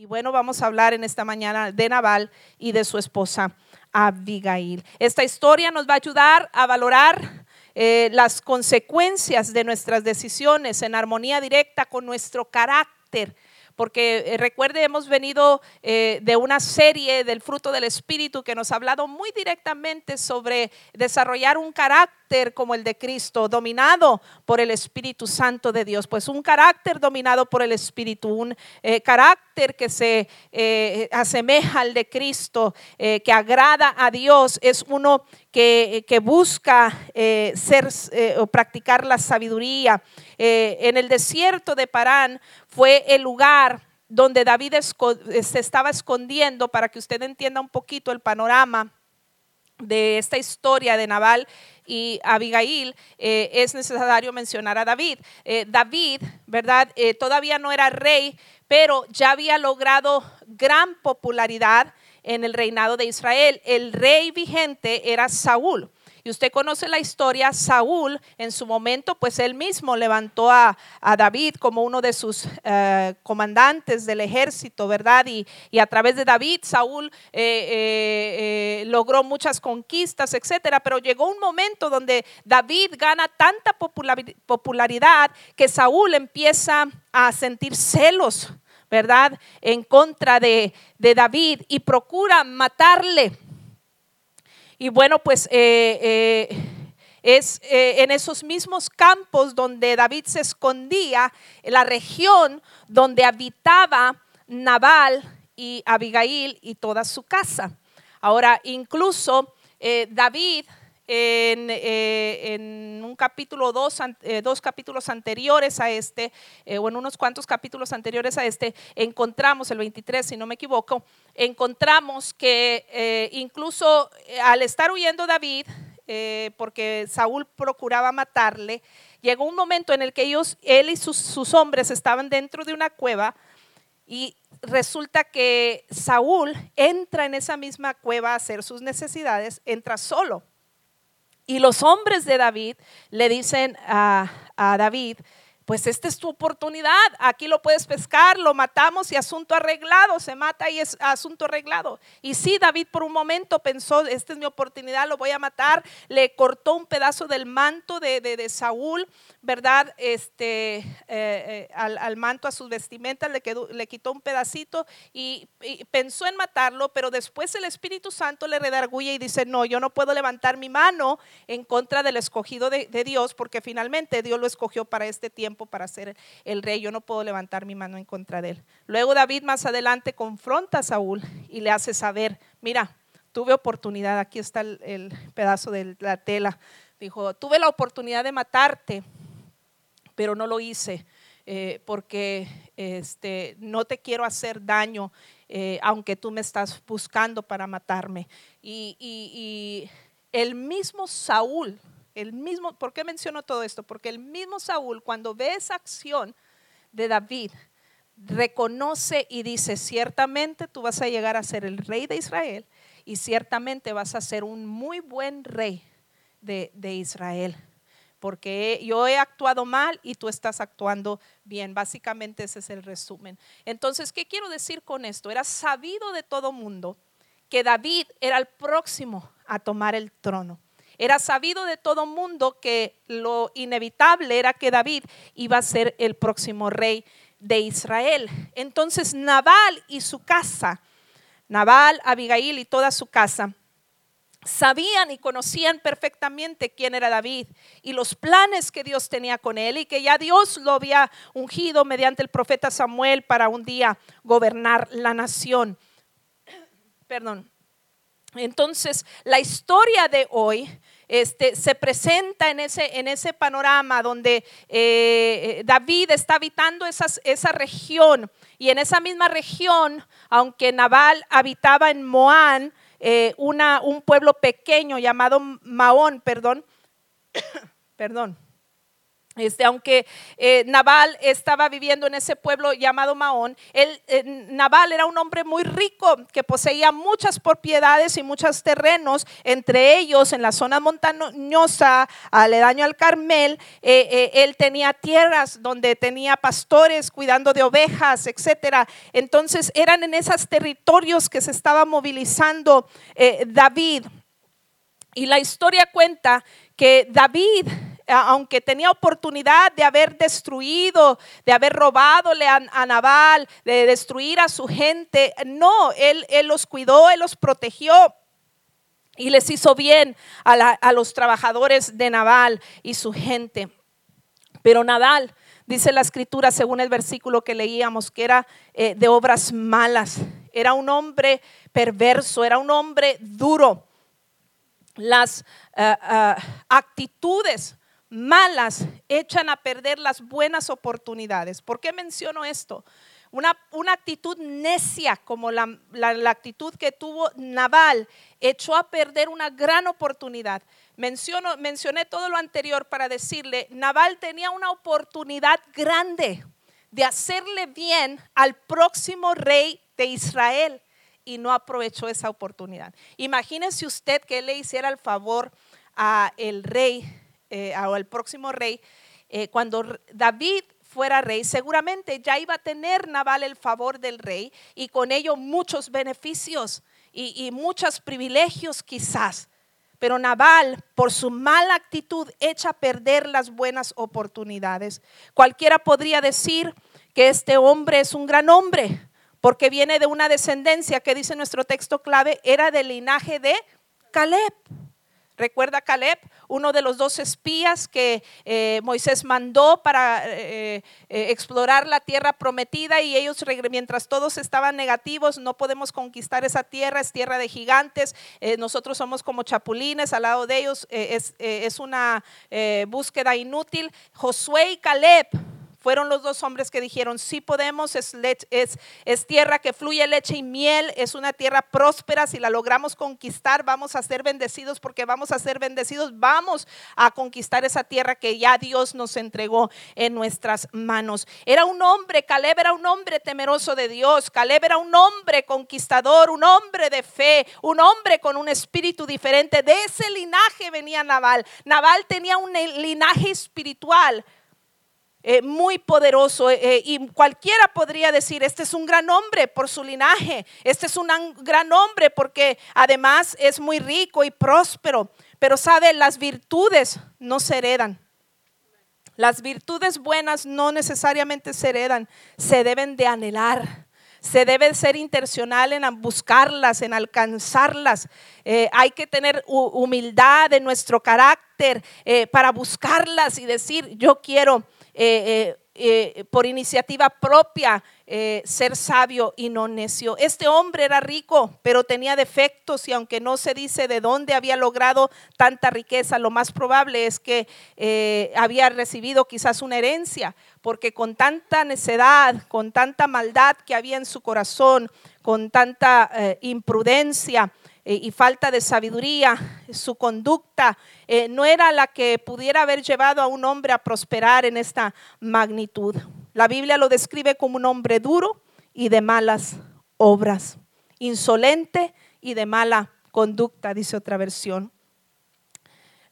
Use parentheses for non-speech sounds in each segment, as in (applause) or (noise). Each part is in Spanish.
Y bueno, vamos a hablar en esta mañana de Nabal y de su esposa Abigail. Esta historia nos va a ayudar a valorar eh, las consecuencias de nuestras decisiones en armonía directa con nuestro carácter porque eh, recuerde, hemos venido eh, de una serie del fruto del Espíritu que nos ha hablado muy directamente sobre desarrollar un carácter como el de Cristo, dominado por el Espíritu Santo de Dios. Pues un carácter dominado por el Espíritu, un eh, carácter que se asemeja al de Cristo, que agrada a Dios, es uno que, que busca ser o practicar la sabiduría. en el desierto de Parán fue el lugar donde David se estaba escondiendo para que usted entienda un poquito el panorama de esta historia de Nabal y Abigail, eh, es necesario mencionar a David. Eh, David, ¿verdad? Eh, todavía no era rey, pero ya había logrado gran popularidad en el reinado de Israel. El rey vigente era Saúl. Y usted conoce la historia, Saúl en su momento, pues él mismo levantó a, David como uno de sus eh, comandantes del ejército, ¿verdad? Y, a través de David, Saúl eh, eh, logró muchas conquistas, etcétera. Pero llegó un momento donde David gana tanta popularidad que Saúl empieza a sentir celos, ¿verdad? En contra de, David y procura matarle. Y bueno, pues eh, eh, es eh, en esos mismos campos donde David se escondía, la región donde habitaba Nabal y Abigail y toda su casa. Ahora, incluso David eh, en, un capítulo, dos, eh, dos, capítulos anteriores a este, eh, o en unos cuantos capítulos anteriores a este, encontramos, el 23 si no me equivoco, encontramos que incluso al estar huyendo David, porque Saúl procuraba matarle, llegó un momento en el que ellos, él y sus, sus hombres estaban dentro de una cueva y resulta que Saúl entra en esa misma cueva a hacer sus necesidades, entra solo. Y los hombres de David le dicen a, David, pues esta es tu oportunidad, aquí lo puedes pescar, lo matamos y asunto arreglado, se mata y es asunto arreglado. Y sí, David por un momento pensó, esta es mi oportunidad, lo voy a matar, le cortó un pedazo del manto de, Saúl, ¿verdad? Este, eh, eh, al, manto, a sus vestimentas, le, quedó, le quitó un pedacito y, pensó en matarlo, pero después el Espíritu Santo le redarguye y dice, no, yo no puedo levantar mi mano en contra del escogido de Dios, porque finalmente Dios lo escogió para este tiempo para ser el rey, yo no puedo levantar mi mano en contra de él. Luego David más adelante confronta a Saúl y le hace saber, mira, tuve oportunidad, aquí está el, pedazo de la tela, dijo, tuve la oportunidad de matarte, pero no lo hice. Eh, porque este, no te quiero hacer daño, eh, aunque tú me estás buscando para matarme. y, el mismo Saúl el mismo, ¿por qué menciono todo esto? Porque el mismo Saúl, cuando ve esa acción de David, reconoce y dice, ciertamente tú vas a llegar a ser el rey de Israel y ciertamente vas a ser un muy buen rey de, de Israel porque yo he actuado mal y tú estás actuando bien. Básicamente ese es el resumen. Entonces, ¿qué quiero decir con esto? Era sabido de todo mundo que David era el próximo a tomar el trono. Era sabido de todo mundo que lo inevitable era que David iba a ser el próximo rey de Israel. Entonces Nabal y su casa, Nabal, Abigail y toda su casa, sabían y conocían perfectamente quién era David y los planes que Dios tenía con él y que ya Dios lo había ungido mediante el profeta Samuel para un día gobernar la nación. Perdón. Entonces, la historia de hoy este, se presenta en ese, en ese panorama donde eh, David está habitando esa región y en esa misma región, aunque Nabal habitaba en Moán, eh, una, un pueblo pequeño llamado Maón, perdón, (coughs) perdón. Este, aunque eh, Nabal estaba viviendo en ese pueblo llamado Maón, él, eh, Nabal era un hombre muy rico que poseía muchas propiedades y muchos terrenos, entre ellos en la zona montañosa, aledaño al Carmel, eh, él tenía tierras donde tenía pastores cuidando de ovejas, etcétera. Entonces eran en esos territorios que se estaba movilizando David. Y la historia cuenta que David aunque tenía oportunidad de haber destruido, de haber robadole a, a Nabal, de destruir a su gente, no, él, él los cuidó, él los protegió y les hizo bien a, los trabajadores de Nabal y su gente. Pero Nabal, dice la escritura según el versículo que leíamos, que era eh, de obras malas, era un hombre perverso, era un hombre duro. Las eh, eh, actitudes malas echan a perder las buenas oportunidades. ¿Por qué menciono esto? Una, actitud necia como la, actitud que tuvo Naval echó a perder una gran oportunidad. Mencioné todo lo anterior para decirle, Naval tenía una oportunidad grande de hacerle bien al próximo rey de Israel y no aprovechó esa oportunidad. Imagínese usted que le hiciera el favor a el rey eh, o al próximo rey, eh, cuando David fuera rey, seguramente ya iba a tener Nabal el favor del rey y con ello muchos beneficios y, y muchos privilegios quizás. Pero Nabal, por su mala actitud, echa a perder las buenas oportunidades. Cualquiera podría decir que este hombre es un gran hombre, porque viene de una descendencia que dice nuestro texto clave, era del linaje de Caleb. Recuerda Caleb, uno de los dos espías que eh, Moisés mandó para eh, eh, explorar la tierra prometida y ellos, mientras todos estaban negativos, no podemos conquistar esa tierra, es tierra de gigantes, nosotros somos como chapulines al lado de ellos, es, es, una búsqueda inútil. Josué y Caleb fueron los dos hombres que dijeron, sí podemos, es, es, tierra que fluye leche y miel, es una tierra próspera, si la logramos conquistar vamos a ser bendecidos porque vamos a ser bendecidos, vamos a conquistar esa tierra que ya Dios nos entregó en nuestras manos. Era un hombre, Caleb era un hombre temeroso de Dios, Caleb era un hombre conquistador, un hombre de fe, un hombre con un espíritu diferente. De ese linaje venía Naval. Naval tenía un linaje espiritual eh, muy poderoso eh, eh, y cualquiera podría decir, este es un gran hombre por su linaje, este es un gran hombre porque además es muy rico y próspero, pero sabe, las virtudes no se heredan. Las virtudes buenas no necesariamente se heredan, se deben de anhelar. Se debe ser intencional en buscarlas, en alcanzarlas. hay que tener humildad en nuestro carácter para buscarlas y decir, yo quiero eh, eh, eh, por iniciativa propia ser sabio y no necio. Este hombre era rico, pero tenía defectos y aunque no se dice de dónde había logrado tanta riqueza, lo más probable es que había recibido quizás una herencia, porque con tanta necedad, con tanta maldad que había en su corazón, con tanta imprudencia, eh, y falta de sabiduría, su conducta eh, no era la que pudiera haber llevado a un hombre a prosperar en esta magnitud. La Biblia lo describe como un hombre duro y de malas obras, insolente y de mala conducta, dice otra versión.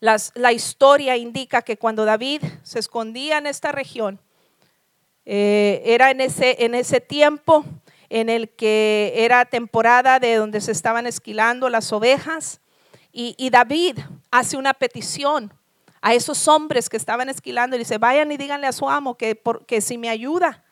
la historia indica que cuando David se escondía en esta región, eh, era en ese, en ese tiempo en el que era temporada de donde se estaban esquilando las ovejas. Y, David hace una petición a esos hombres que estaban esquilando y dice, vayan y díganle a su amo que, que si me ayuda,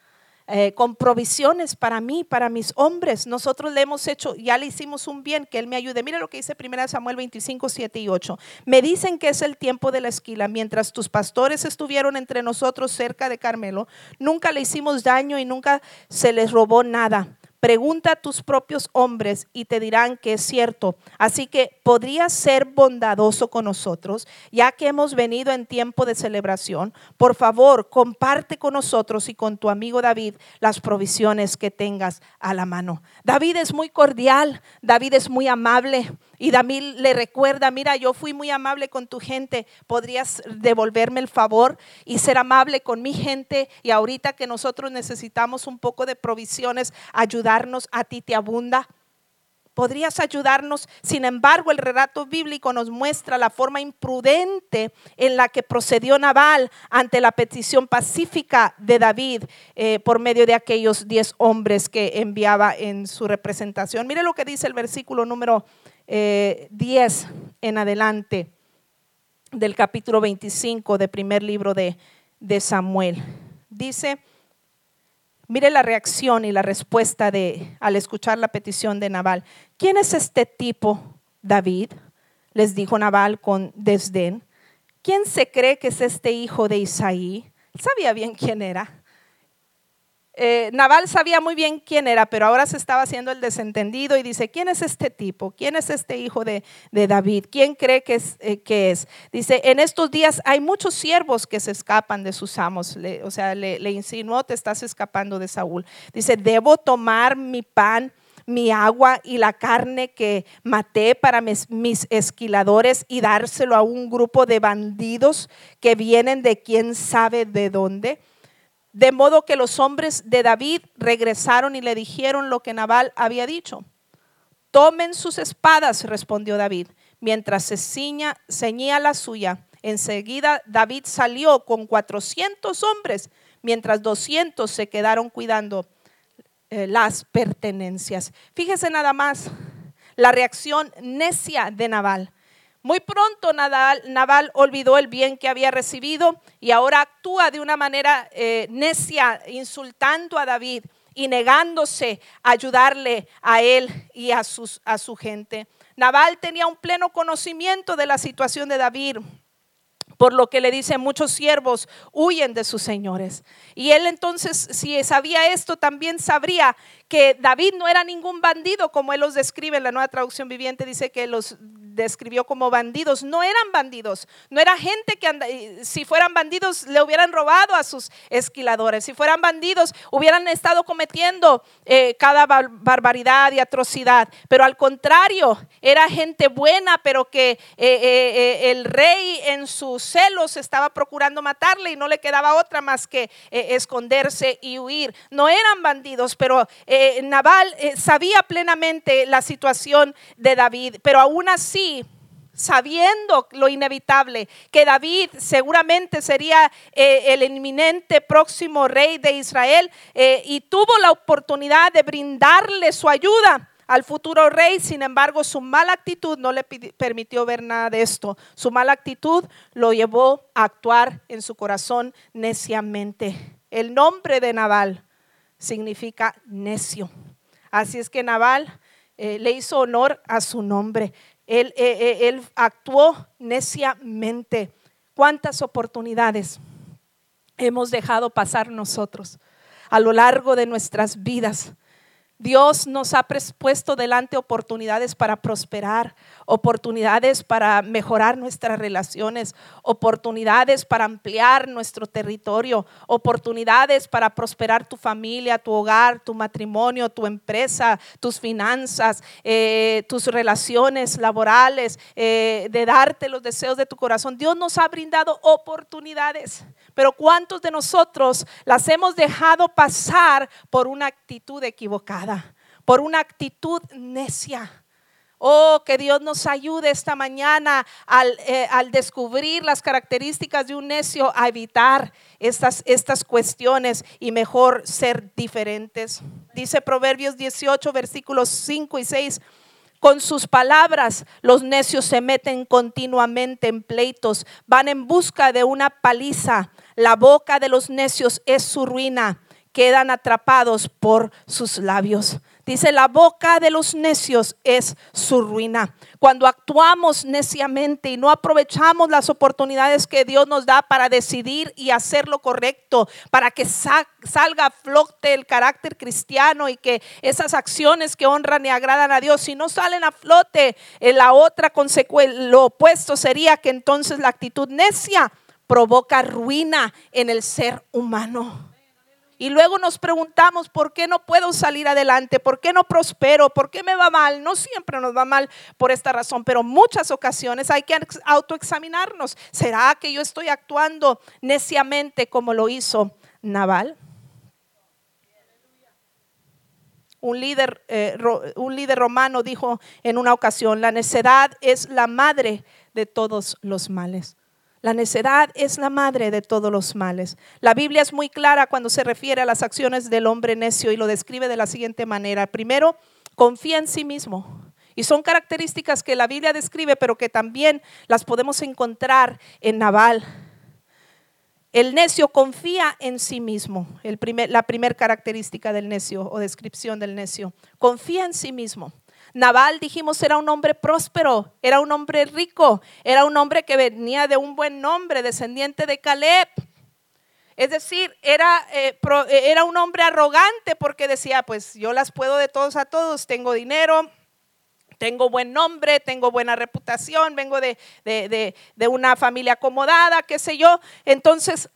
eh, con provisiones para mí, para mis hombres. Nosotros le hemos hecho, ya le hicimos un bien, que Él me ayude. Mira lo que dice 1 Samuel 25, 7 y 8. Me dicen que es el tiempo de la esquila. Mientras tus pastores estuvieron entre nosotros cerca de Carmelo, nunca le hicimos daño y nunca se les robó nada Pregunta a tus propios hombres y te dirán que es cierto. Así que podrías ser bondadoso con nosotros, ya que hemos venido en tiempo de celebración. Por favor, comparte con nosotros y con tu amigo David las provisiones que tengas a la mano. David es muy cordial, David es muy amable. Y David le recuerda, mira, yo fui muy amable con tu gente, podrías devolverme el favor y ser amable con mi gente. Y ahorita que nosotros necesitamos un poco de provisiones, ayudarnos, a ti te abunda. Podrías ayudarnos. Sin embargo, el relato bíblico nos muestra la forma imprudente en la que procedió Nabal ante la petición pacífica de David eh, por medio de aquellos diez hombres que enviaba en su representación. Mire lo que dice el versículo número 10 eh, en adelante del capítulo 25 del primer libro de, de Samuel. Dice, mire la reacción y la respuesta de al escuchar la petición de Nabal. ¿Quién es este tipo, David? Les dijo Nabal con desdén. ¿Quién se cree que es este hijo de Isaí? Sabía bien quién era. Eh, Naval sabía muy bien quién era, pero ahora se estaba haciendo el desentendido y dice, ¿quién es este tipo? ¿Quién es este hijo de, David? ¿Quién cree que es, eh, es, Dice, en estos días hay muchos siervos que se escapan de sus amos. o sea, le, le insinuó, te estás escapando de Saúl. Dice, debo tomar mi pan mi agua y la carne que maté para mis, mis, esquiladores y dárselo a un grupo de bandidos que vienen de quién sabe de dónde. De modo que los hombres de David regresaron y le dijeron lo que Nabal había dicho. Tomen sus espadas, respondió David, mientras se ceñía la suya. Enseguida David salió con 400 hombres, mientras 200 se quedaron cuidando eh, las pertenencias. Fíjese nada más la reacción necia de Nabal. Muy pronto Naval, olvidó el bien que había recibido y ahora actúa de una manera eh, necia, insultando a David y negándose a ayudarle a él y a, sus, a su gente. Naval tenía un pleno conocimiento de la situación de David. Por lo que le dicen muchos siervos, huyen de sus señores. Y él entonces, si sabía esto, también sabría que David no era ningún bandido, como él los describe en la nueva traducción viviente, dice que los describió como bandidos. No eran bandidos, no era gente que si fueran bandidos le hubieran robado a sus esquiladores, si fueran bandidos hubieran estado cometiendo eh, cada barbaridad y atrocidad, pero al contrario, era gente buena, pero que eh, eh, el rey en sus celos estaba procurando matarle y no le quedaba otra más que esconderse y huir. No eran bandidos, pero Naval sabía plenamente la situación de David, pero aún así sabiendo lo inevitable, que David seguramente sería eh, el inminente próximo rey de Israel eh, y tuvo la oportunidad de brindarle su ayuda al futuro rey, sin embargo su mala actitud no le permitió ver nada de esto. Su mala actitud lo llevó a actuar en su corazón neciamente. El nombre de Naval significa necio. Así es que Naval eh, le hizo honor a su nombre. Él, eh, eh, él actuó neciamente. ¿Cuántas oportunidades hemos dejado pasar nosotros a lo largo de nuestras vidas? Dios nos ha puesto delante oportunidades para prosperar, oportunidades para mejorar nuestras relaciones, oportunidades para ampliar nuestro territorio, oportunidades para prosperar tu familia, tu hogar, tu matrimonio, tu empresa, tus finanzas, eh, tus relaciones laborales, eh, de darte los deseos de tu corazón. Dios nos ha brindado oportunidades, pero ¿cuántos de nosotros las hemos dejado pasar por una actitud equivocada, por una actitud necia? Oh, que Dios nos ayude esta mañana al, eh, descubrir las características de un necio a evitar estas, estas cuestiones y mejor ser diferentes. Dice Proverbios 18, versículos 5 y 6. Con sus palabras los necios se meten continuamente en pleitos, van en busca de una paliza. La boca de los necios es su ruina, quedan atrapados por sus labios. Dice, la boca de los necios es su ruina. Cuando actuamos neciamente y no aprovechamos las oportunidades que Dios nos da para decidir y hacer lo correcto, para que salga a flote el carácter cristiano y que esas acciones que honran y agradan a Dios, si no salen a flote, eh, la otra consecuencia, lo opuesto sería que entonces la actitud necia provoca ruina en el ser humano. Y luego nos preguntamos, ¿por qué no puedo salir adelante? ¿Por qué no prospero? ¿Por qué me va mal? No siempre nos va mal por esta razón, pero muchas ocasiones hay que autoexaminarnos. ¿Será que yo estoy actuando neciamente como lo hizo Naval? Un líder, eh, un líder romano dijo en una ocasión, la necedad es la madre de todos los males. La necedad es la madre de todos los males. La Biblia es muy clara cuando se refiere a las acciones del hombre necio y lo describe de la siguiente manera. Primero, confía en sí mismo. Y son características que la Biblia describe, pero que también las podemos encontrar en Naval. El necio confía en sí mismo. la primera característica del necio o descripción del necio. Confía en sí mismo. Naval, dijimos, era un hombre próspero, era un hombre rico, era un hombre que venía de un buen nombre, descendiente de Caleb. Es decir, era, eh, eh, era un hombre arrogante porque decía, pues yo las puedo de todos a todos, tengo dinero, tengo buen nombre, tengo buena reputación, vengo de, de, una familia acomodada, qué sé yo. Entonces,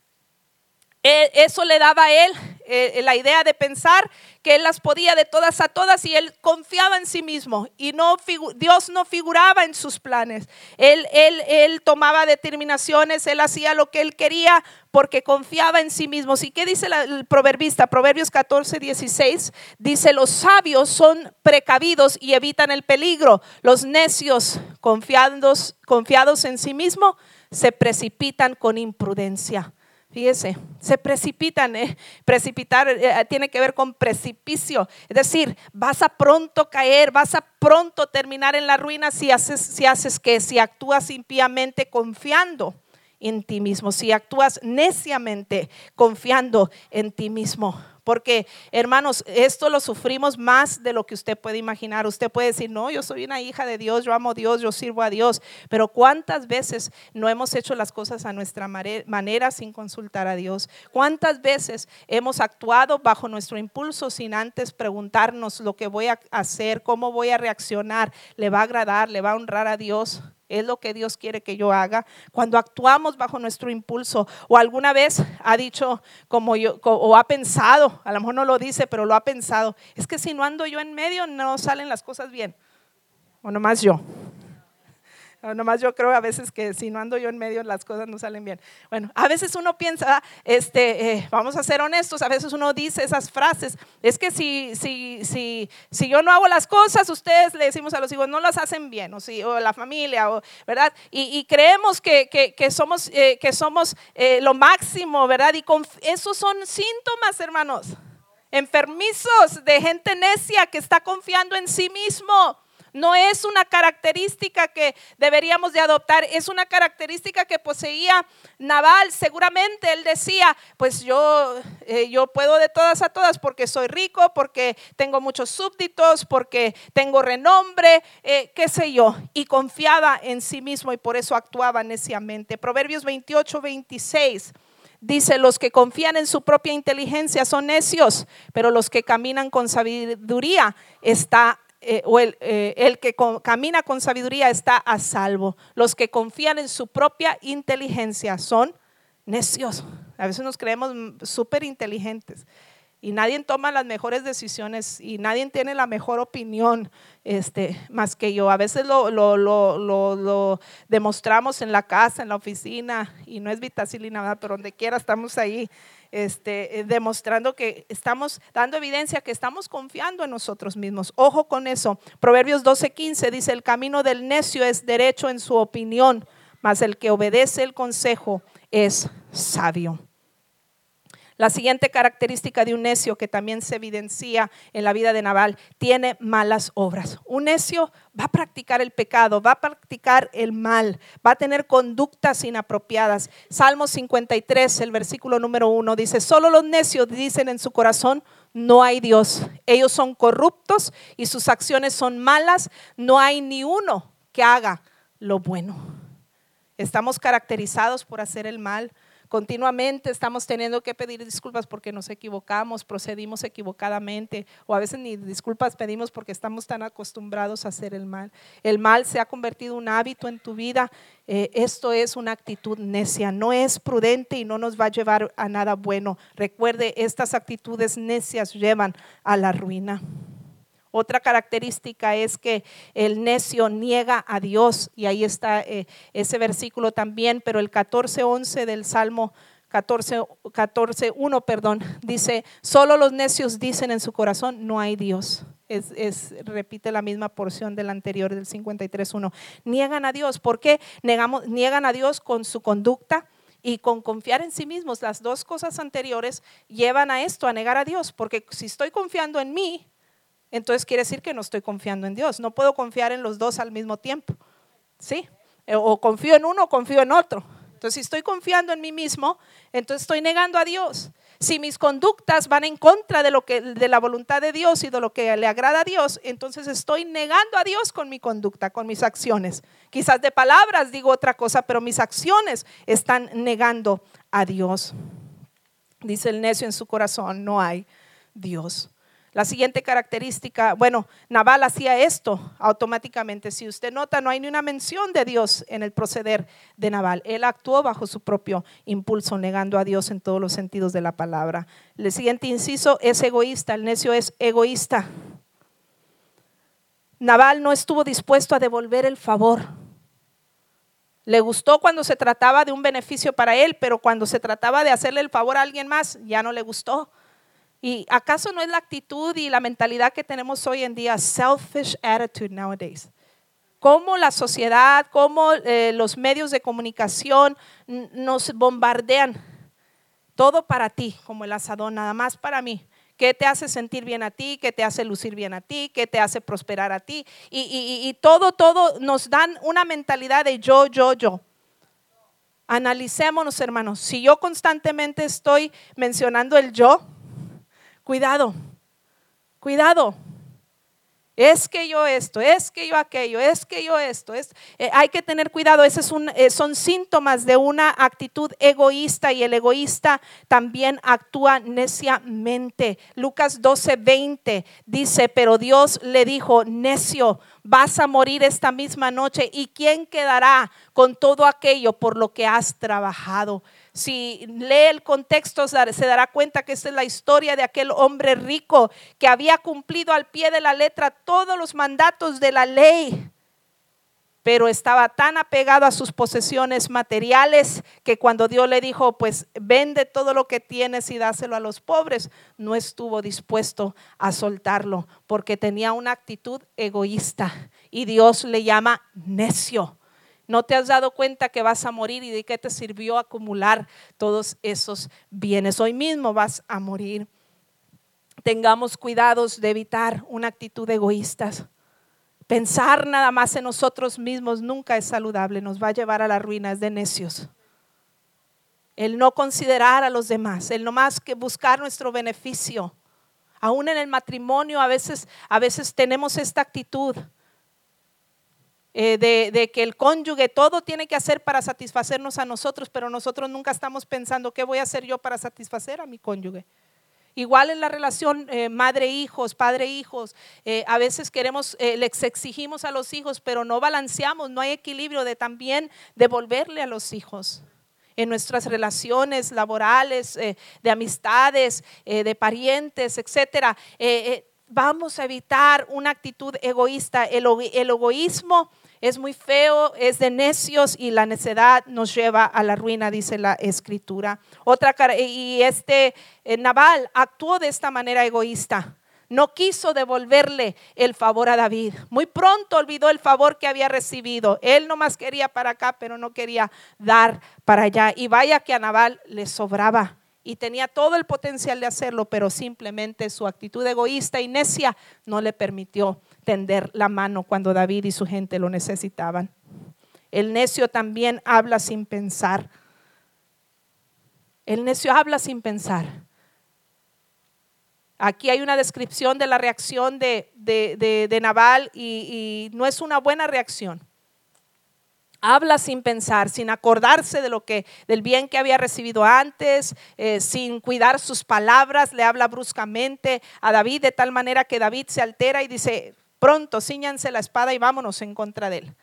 eso le daba a él eh, la idea de pensar que él las podía de todas a todas y él confiaba en sí mismo y no Dios no figuraba en sus planes. Él, él, él tomaba determinaciones, él hacía lo que él quería porque confiaba en sí mismo. ¿Y qué dice el proverbista? Proverbios 14, 16 dice, los sabios son precavidos y evitan el peligro. Los necios, confiados, confiados en sí mismo, se precipitan con imprudencia. Fíjese, se precipitan. ¿eh? Precipitar eh, tiene que ver con precipicio. Es decir, vas a pronto caer, vas a pronto terminar en la ruina si haces, si haces que, si actúas impíamente confiando en ti mismo, si actúas neciamente confiando en ti mismo. Porque, hermanos, esto lo sufrimos más de lo que usted puede imaginar. Usted puede decir, no, yo soy una hija de Dios, yo amo a Dios, yo sirvo a Dios. Pero ¿cuántas veces no hemos hecho las cosas a nuestra manera sin consultar a Dios? ¿Cuántas veces hemos actuado bajo nuestro impulso sin antes preguntarnos lo que voy a hacer, cómo voy a reaccionar? ¿Le va a agradar? ¿Le va a honrar a Dios? Es lo que Dios quiere que yo haga. Cuando actuamos bajo nuestro impulso o alguna vez ha dicho como yo o ha pensado, a lo mejor no lo dice, pero lo ha pensado, es que si no ando yo en medio no salen las cosas bien. O nomás yo. Nomás yo creo a veces que si no ando yo en medio las cosas no salen bien. Bueno, a veces uno piensa, este, eh, vamos a ser honestos, a veces uno dice esas frases, es que si, si, si, si yo no hago las cosas, ustedes le decimos a los hijos, no las hacen bien, o, si, o la familia, o, ¿verdad? Y, creemos que, que, somos, eh, que somos eh, lo máximo, ¿verdad? Y esos son síntomas, hermanos, enfermizos de gente necia que está confiando en sí mismo no es una característica que deberíamos de adoptar, es una característica que poseía Naval. Seguramente él decía, pues yo, eh, yo puedo de todas a todas porque soy rico, porque tengo muchos súbditos, porque tengo renombre, eh, qué sé yo. Y confiaba en sí mismo y por eso actuaba neciamente. Proverbios 28, 26. Dice, los que confían en su propia inteligencia son necios, pero los que caminan con sabiduría está eh, o el, eh, que camina con sabiduría está a salvo. Los que confían en su propia inteligencia son necios. A veces nos creemos súper inteligentes y nadie toma las mejores decisiones y nadie tiene la mejor opinión este, más que yo. A veces lo, lo, lo, lo demostramos en la casa, en la oficina y no es vitacilina, pero donde quiera estamos ahí este, eh, demostrando que estamos dando evidencia que estamos confiando en nosotros mismos. Ojo con eso. Proverbios 12:15 dice, el camino del necio es derecho en su opinión, mas el que obedece el consejo es sabio. La siguiente característica de un necio que también se evidencia en la vida de Nabal, tiene malas obras. Un necio va a practicar el pecado, va a practicar el mal, va a tener conductas inapropiadas. Salmo 53, el versículo número 1 dice, solo los necios dicen en su corazón, no hay Dios. Ellos son corruptos y sus acciones son malas. No hay ni uno que haga lo bueno. Estamos caracterizados por hacer el mal. Continuamente estamos teniendo que pedir disculpas porque nos equivocamos, procedimos equivocadamente o a veces ni disculpas pedimos porque estamos tan acostumbrados a hacer el mal. El mal se ha convertido en un hábito en tu vida. Eh, esto es una actitud necia, no es prudente y no nos va a llevar a nada bueno. Recuerde, estas actitudes necias llevan a la ruina. Otra característica es que el necio niega a Dios, y ahí está eh, ese versículo también, pero el 14.11 del Salmo 14, 14, perdón, dice, solo los necios dicen en su corazón, no hay Dios. Es, repite la misma porción del anterior, del 53.1. Niegan a Dios. ¿Por qué? Negamos, niegan a Dios con su conducta y con confiar en sí mismos. Las dos cosas anteriores llevan a esto, a negar a Dios, porque si estoy confiando en mí, entonces quiere decir que no estoy confiando en Dios. No puedo confiar en los dos al mismo tiempo. ¿Sí? Eh, o confío en uno o confío en otro. Entonces, si estoy confiando en mí mismo, entonces estoy negando a Dios. Si mis conductas van en contra de lo de la voluntad de Dios y de lo que le agrada a Dios, entonces estoy negando a Dios con mi conducta, con mis acciones. Quizás de palabras digo otra cosa, pero mis acciones están negando a Dios. Dice el necio en su corazón, no hay Dios. La siguiente característica, bueno, Naval hacía esto automáticamente. Si usted nota, no hay ni una mención de Dios en el proceder de Naval. Él actuó bajo su propio impulso, negando a Dios en todos los sentidos de la palabra. El siguiente inciso es egoísta, el necio es egoísta. Naval no estuvo dispuesto a devolver el favor. Le gustó cuando se trataba de un beneficio para él, pero cuando se trataba de hacerle el favor a alguien más, ya no le gustó. ¿Y acaso no es la actitud y la mentalidad que tenemos hoy en día, selfish attitude nowadays? Cómo la sociedad, cómo eh, los medios de comunicación nos bombardean. Todo para ti, como el asadón, nada más para mí. ¿Qué te hace sentir bien a ti? ¿Qué te hace lucir bien a ti? ¿Qué te hace prosperar a ti? Y, y todo, todo nos dan una mentalidad de yo, yo, yo. Analicémonos, hermanos. Si yo constantemente estoy mencionando el yo, cuidado, cuidado. Es que yo esto, es que yo aquello, es que yo esto. Es, eh, hay que tener cuidado, esos eh, son síntomas de una actitud egoísta y el egoísta también actúa neciamente. Lucas 12, 20 dice, pero Dios le dijo, necio, vas a morir esta misma noche y ¿quién quedará con todo aquello por lo que has trabajado? Si lee el contexto, se dará cuenta que esta es la historia de aquel hombre rico que había cumplido al pie de la letra todos los mandatos de la ley, pero estaba tan apegado a sus posesiones materiales que cuando Dios le dijo, pues vende todo lo que tienes y dáselo a los pobres, no estuvo dispuesto a soltarlo porque tenía una actitud egoísta y Dios le llama necio. No te has dado cuenta que vas a morir y de qué te sirvió acumular todos esos bienes. Hoy mismo vas a morir. Tengamos cuidados de evitar una actitud egoísta. Pensar nada más en nosotros mismos nunca es saludable, nos va a llevar a la ruina, es de necios. El no considerar a los demás, el no más que buscar nuestro beneficio. Aún en el matrimonio a veces, a veces tenemos esta actitud eh, de, que el cónyuge todo tiene que hacer para satisfacernos a nosotros, pero nosotros nunca estamos pensando qué voy a hacer yo para satisfacer a mi cónyuge. Igual en la relación eh, madre-hijos, padre-hijos, eh, a veces queremos, les exigimos a los hijos, pero no balanceamos, no hay equilibrio de también devolverle a los hijos en nuestras relaciones laborales, de amistades, de parientes, etcétera vamos a evitar una actitud egoísta. El, egoísmo es muy feo, es de necios y la necedad nos lleva a la ruina, dice la escritura. Otra y este eh, Naval actuó de esta manera egoísta. No quiso devolverle el favor a David. Muy pronto olvidó el favor que había recibido. Él nomás quería para acá, pero no quería dar para allá. Y vaya que a Naval le sobraba y tenía todo el potencial de hacerlo, pero simplemente su actitud egoísta y necia no le permitió tender la mano cuando David y su gente lo necesitaban. El necio también habla sin pensar. El necio habla sin pensar. Aquí hay una descripción de la reacción de, de, Naval y no es una buena reacción habla sin pensar, sin acordarse de lo que, del bien que había recibido antes, eh, sin cuidar sus palabras, le habla bruscamente a David de tal manera que David se altera y dice, pronto, ciñanse la espada y vámonos en contra de él.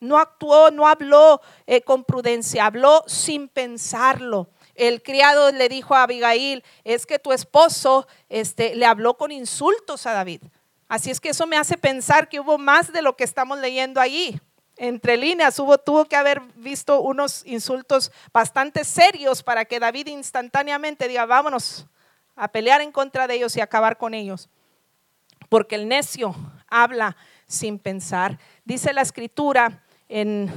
No actuó, no habló eh, con prudencia, habló sin pensarlo. El criado le dijo a Abigail, es que tu esposo este, le habló con insultos a David. Así es que eso me hace pensar que hubo más de lo que estamos leyendo ahí. Entre líneas hubo, tuvo que haber visto unos insultos bastante serios para que David instantáneamente diga, vámonos a pelear en contra de ellos y acabar con ellos. Porque el necio habla sin pensar. Dice la escritura en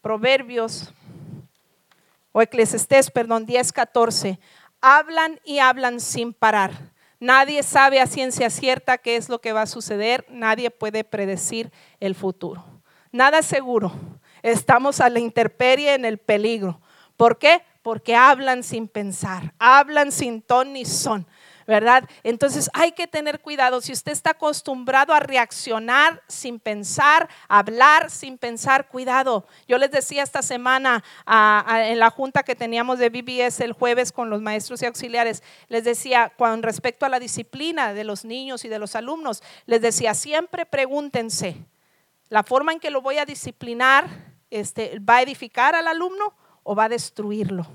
Proverbios o Eclesiastés, perdón, 10, 14. Hablan y hablan sin parar Nadie sabe a ciencia cierta qué es lo que va a suceder, nadie puede predecir el futuro. Nada es seguro. Estamos a la intemperie en el peligro. ¿Por qué? Porque hablan sin pensar, hablan sin ton ni son. ¿Verdad? Entonces hay que tener cuidado. Si usted está acostumbrado a reaccionar sin pensar, hablar sin pensar, cuidado. Yo les decía esta semana en la junta que teníamos de BBS el jueves con los maestros y auxiliares, les decía con respecto a la disciplina de los niños y de los alumnos, les decía, siempre pregúntense, ¿la forma en que lo voy a disciplinar este, va a edificar al alumno o va a destruirlo?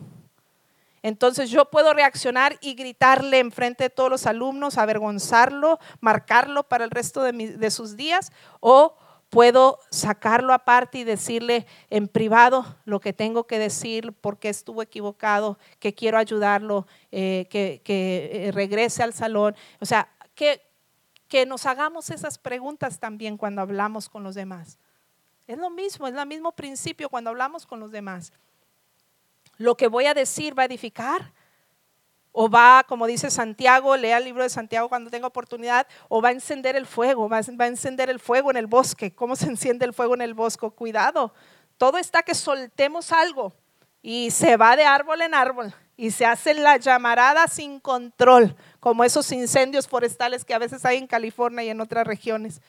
Entonces yo puedo reaccionar y gritarle enfrente de todos los alumnos, avergonzarlo, marcarlo para el resto de, sus días, o puedo sacarlo aparte y decirle en privado lo que tengo que decir, porque estuvo equivocado, que quiero ayudarlo, eh, que, eh, regrese al salón. O sea, que, que nos hagamos esas preguntas también cuando hablamos con los demás. Es lo mismo, es el mismo principio cuando hablamos con los demás lo que voy a decir va a edificar. O va, como dice Santiago, lea el libro de Santiago cuando tenga oportunidad, o va a encender el fuego, va a, encender el fuego en el bosque. ¿Cómo se (laughs) enciende el fuego en el bosque? Cuidado, todo está que soltemos algo y se va de árbol en árbol y se hace la llamarada sin control, como esos incendios forestales que a veces hay en California y en otras regiones,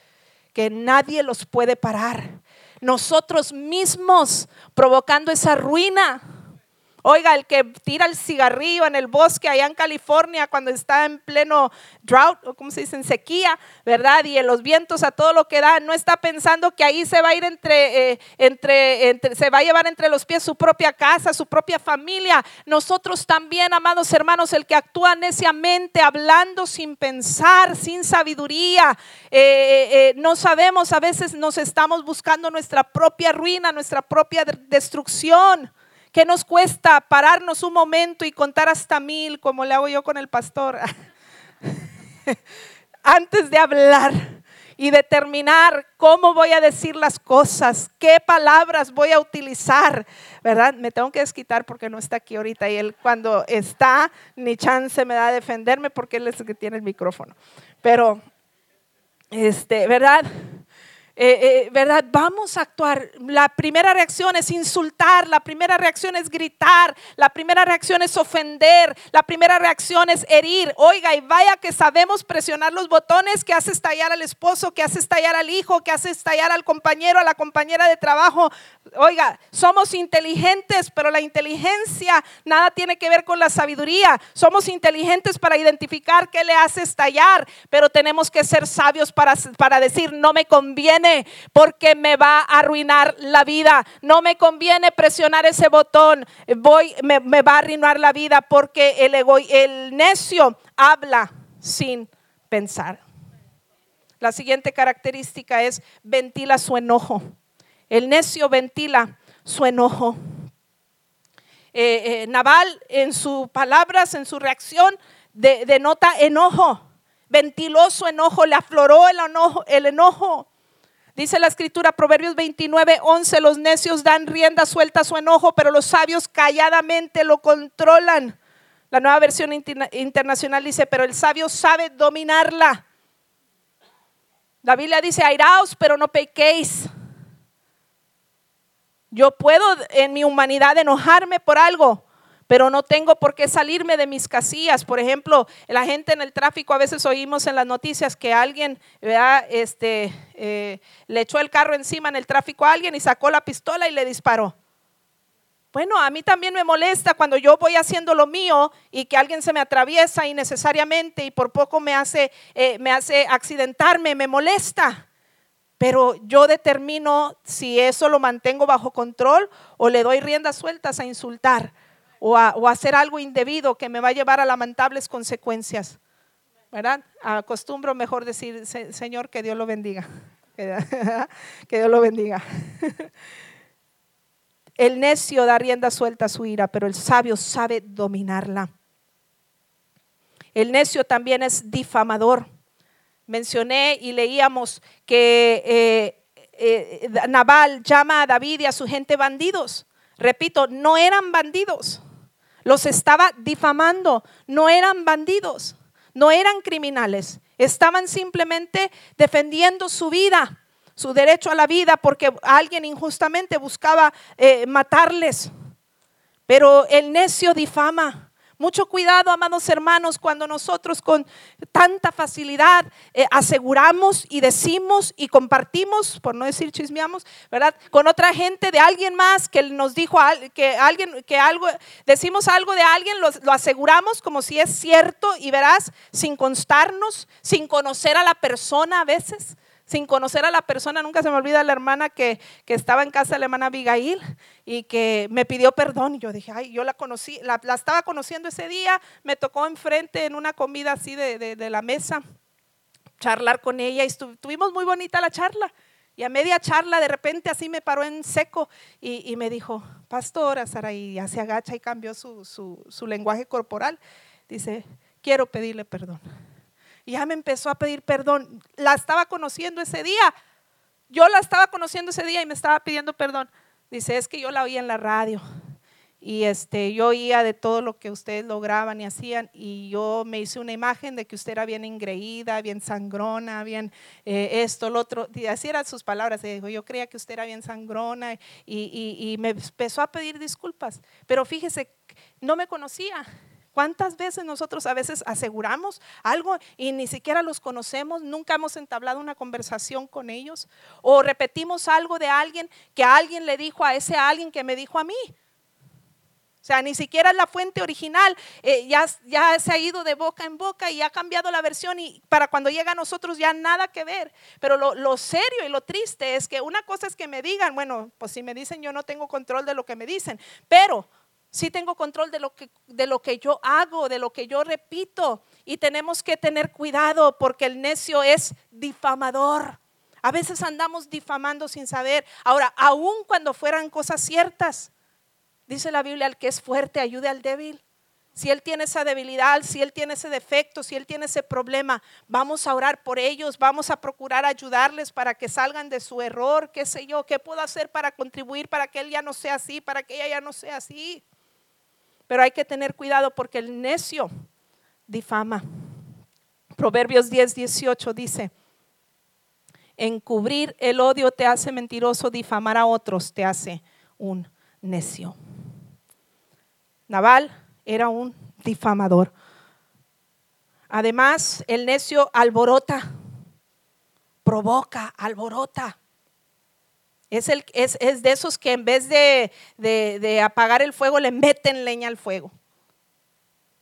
que nadie los puede parar. Nosotros mismos provocando esa ruina Oiga, el que tira el cigarrillo en el bosque allá en California cuando está en pleno drought, o como se dice, en sequía, ¿verdad? Y en los vientos a todo lo que da, no está pensando que ahí se va a ir entre, eh, entre, entre, se va a llevar entre los pies su propia casa, su propia familia. Nosotros también, amados hermanos, el que actúa neciamente, hablando sin pensar, sin sabiduría, eh, eh, no sabemos, a veces nos estamos buscando nuestra propia ruina, nuestra propia destrucción. ¿Qué nos cuesta pararnos un momento y contar hasta mil, como le hago yo con el pastor? (laughs) Antes de hablar y determinar cómo voy a decir las cosas, qué palabras voy a utilizar, ¿verdad? Me tengo que desquitar porque no está aquí ahorita y él cuando está, ni chance me da a defenderme porque él es el que tiene el micrófono. Pero, este, ¿verdad? Eh, eh, ¿verdad? Vamos a actuar. La primera reacción es insultar, la primera reacción es gritar, la primera reacción es ofender, la primera reacción es herir. Oiga, y vaya que sabemos presionar los botones que hace estallar al esposo, que hace estallar al hijo, que hace estallar al compañero, a la compañera de trabajo. Oiga, somos inteligentes, pero la inteligencia nada tiene que ver con la sabiduría. Somos inteligentes para identificar qué le hace estallar, pero tenemos que ser sabios para, para decir, no me conviene porque me va a arruinar la vida. No me conviene presionar ese botón. Voy, me, va a arruinar la vida porque el, ego, el necio habla sin pensar. La siguiente característica es ventila su enojo. El necio ventila su enojo. Eh, eh, Naval en sus palabras, en su reacción, denota enojo. Ventiló su enojo, le afloró el enojo, el enojo. Dice la escritura, Proverbios 29, 11, los necios dan rienda suelta a su enojo, pero los sabios calladamente lo controlan. La nueva versión internacional dice, pero el sabio sabe dominarla. La Biblia dice, airaos, pero no pequéis. Yo puedo en mi humanidad enojarme por algo, pero no tengo por qué salirme de mis casillas. Por ejemplo, la gente en el tráfico, a veces oímos en las noticias que alguien Este, eh, le echó el carro encima en el tráfico a alguien y sacó la pistola y le disparó. Bueno, a mí también me molesta cuando yo voy haciendo lo mío y que alguien se me atraviesa innecesariamente y por poco me hace, eh, me hace accidentarme, me molesta. Pero yo determino si eso lo mantengo bajo control o le doy riendas sueltas a insultar o a, hacer algo indebido que me va a llevar a lamentables consecuencias. ¿Verdad? Acostumbro mejor decir, Señor, que Dios lo bendiga. (laughs) Que Dios lo bendiga. (laughs) El necio da rienda suelta a su ira, pero el sabio sabe dominarla. El necio también es difamador. Mencioné y leíamos que eh, eh, Nabal llama a David y a su gente bandidos. Repito, no eran bandidos. Los estaba difamando. No eran bandidos. No eran criminales. Estaban simplemente defendiendo su vida su derecho a la vida porque alguien injustamente buscaba eh, matarles. Pero el necio difama. Mucho cuidado, amados hermanos, cuando nosotros con tanta facilidad eh, aseguramos y decimos y compartimos, por no decir chismeamos, ¿verdad? Con otra gente de alguien más que nos dijo que alguien, que algo, decimos algo de alguien, lo, lo aseguramos como si es cierto y verás, sin constarnos, sin conocer a la persona a veces sin conocer a la persona. Nunca se me olvida la hermana que, estaba en casa de la hermana Abigail y que me pidió perdón. Y yo dije, ay, yo la conocí, la, estaba conociendo ese día, me tocó enfrente en una comida así de, la mesa, charlar con ella y tuvimos muy bonita la charla. Y a media charla de repente así me paró en seco y, me dijo, pastora Sara, y ya se agacha y cambió su, su lenguaje corporal. Dice, quiero pedirle perdón. Y ya me empezó a pedir perdón. La estaba conociendo ese día. Yo la estaba conociendo ese día y me estaba pidiendo perdón. Dice, es que yo la oía en la radio y este, yo oía de todo lo que ustedes lograban y hacían y yo me hice una imagen de que usted era bien engreída, bien sangrona, bien eh, esto, lo otro, y así eran sus palabras, dijo, yo creía que usted era bien sangrona y, y me empezó a pedir disculpas, pero fíjese, no me conocía, ¿Cuántas veces nosotros a veces aseguramos algo y ni siquiera los conocemos, nunca hemos entablado una conversación con ellos? O repetimos algo de alguien que alguien le dijo a ese alguien que me dijo a mí. O sea, ni siquiera la fuente original, eh, ya, ya se ha ido de boca en boca y ha cambiado la versión y para cuando llega a nosotros ya nada que ver. Pero lo, lo serio y lo triste es que una cosa es que me digan, bueno, pues si me dicen yo no tengo control de lo que me dicen, pero Sí tengo control de lo, que, de lo que yo hago, de lo que yo repito. Y tenemos que tener cuidado porque el necio es difamador. A veces andamos difamando sin saber. Ahora, aun cuando fueran cosas ciertas, dice la Biblia, al que es fuerte ayude al débil. Si él tiene esa debilidad, si él tiene ese defecto, si él tiene ese problema, vamos a orar por ellos, vamos a procurar ayudarles para que salgan de su error, qué sé yo, qué puedo hacer para contribuir para que él ya no sea así, para que ella ya no sea así. Pero hay que tener cuidado porque el necio difama. Proverbios 10, 18 dice, encubrir el odio te hace mentiroso, difamar a otros te hace un necio. Naval era un difamador. Además, el necio alborota, provoca, alborota. Es, el, es, es de esos que en vez de, de, apagar el fuego le meten leña al fuego.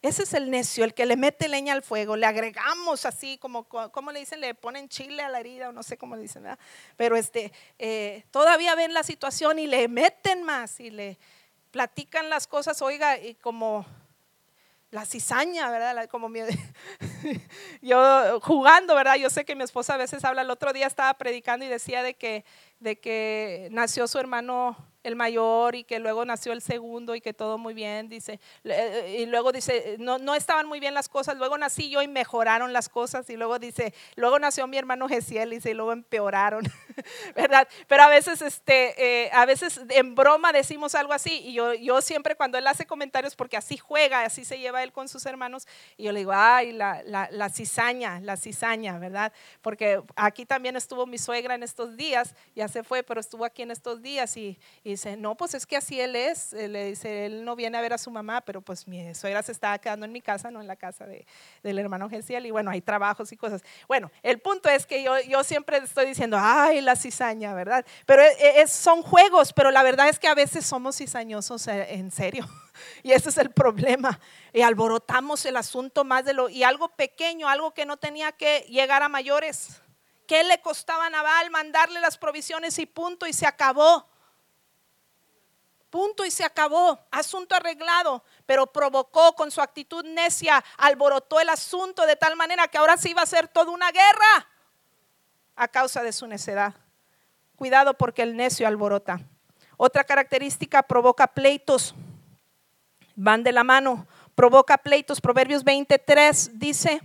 Ese es el necio, el que le mete leña al fuego. Le agregamos así, como, como le dicen, le ponen chile a la herida, o no sé cómo le dicen, ¿verdad? Pero este, eh, todavía ven la situación y le meten más y le platican las cosas, oiga, y como la cizaña, ¿verdad? Como (laughs) yo jugando, ¿verdad? Yo sé que mi esposa a veces habla, el otro día estaba predicando y decía de que de que nació su hermano el mayor y que luego nació el segundo y que todo muy bien, dice, eh, y luego dice, no, no estaban muy bien las cosas, luego nací yo y mejoraron las cosas y luego dice, luego nació mi hermano Gesiel y luego empeoraron, (laughs) ¿verdad? Pero a veces, este, eh, a veces en broma decimos algo así y yo, yo siempre cuando él hace comentarios, porque así juega, así se lleva él con sus hermanos, y yo le digo, ay, la, la cizaña, la cizaña, ¿verdad? Porque aquí también estuvo mi suegra en estos días, ya se fue, pero estuvo aquí en estos días y dice, no, pues es que así él es. Él, dice, él no viene a ver a su mamá, pero pues mi suegra se estaba quedando en mi casa, no en la casa de, del hermano Gesiel. Y bueno, hay trabajos y cosas. Bueno, el punto es que yo, yo siempre estoy diciendo, ay, la cizaña, ¿verdad? Pero e, es, son juegos, pero la verdad es que a veces somos cizañosos eh, en serio. (laughs) Y ese es el problema. Y alborotamos el asunto más de lo... Y algo pequeño, algo que no tenía que llegar a mayores. ¿Qué le costaba a Naval mandarle las provisiones y punto? Y se acabó. Punto y se acabó. Asunto arreglado. Pero provocó con su actitud necia, alborotó el asunto de tal manera que ahora sí iba a ser toda una guerra a causa de su necedad. Cuidado porque el necio alborota. Otra característica provoca pleitos. Van de la mano. Provoca pleitos. Proverbios 23 dice,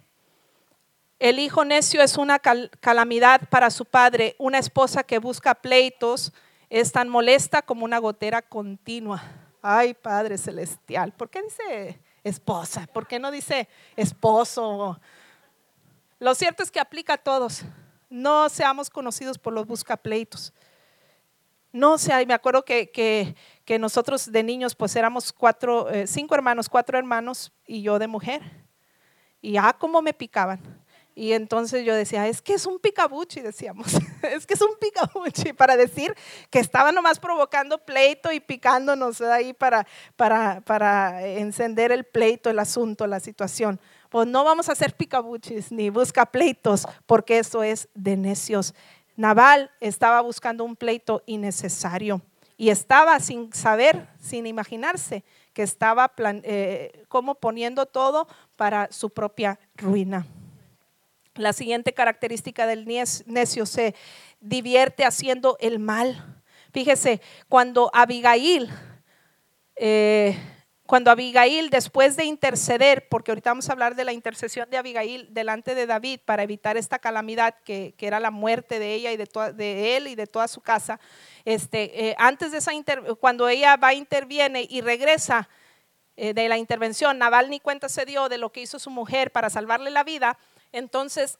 el hijo necio es una calamidad para su padre. Una esposa que busca pleitos es tan molesta como una gotera continua. Ay, Padre Celestial, ¿por qué dice esposa? ¿Por qué no dice esposo? Lo cierto es que aplica a todos. No seamos conocidos por los buscapleitos. No sé, me acuerdo que, que, nosotros de niños pues éramos cuatro, eh, cinco hermanos, cuatro hermanos y yo de mujer. Y ah, cómo me picaban. Y entonces yo decía, es que es un picabuchi, decíamos, (laughs) es que es un picabuchi, para decir que estaba nomás provocando pleito y picándonos ahí para, para, para encender el pleito, el asunto, la situación. Pues no vamos a hacer picabuchis ni busca pleitos, porque eso es de necios. Naval estaba buscando un pleito innecesario y estaba sin saber, sin imaginarse que estaba eh, como poniendo todo para su propia ruina. La siguiente característica del necio se divierte haciendo el mal. Fíjese, cuando Abigail, eh, cuando Abigail, después de interceder, porque ahorita vamos a hablar de la intercesión de Abigail delante de David para evitar esta calamidad que, era la muerte de ella y de, de, él y de toda su casa, este, eh, antes de esa cuando ella va, interviene y regresa eh, de la intervención, Naval ni cuenta se dio de lo que hizo su mujer para salvarle la vida entonces,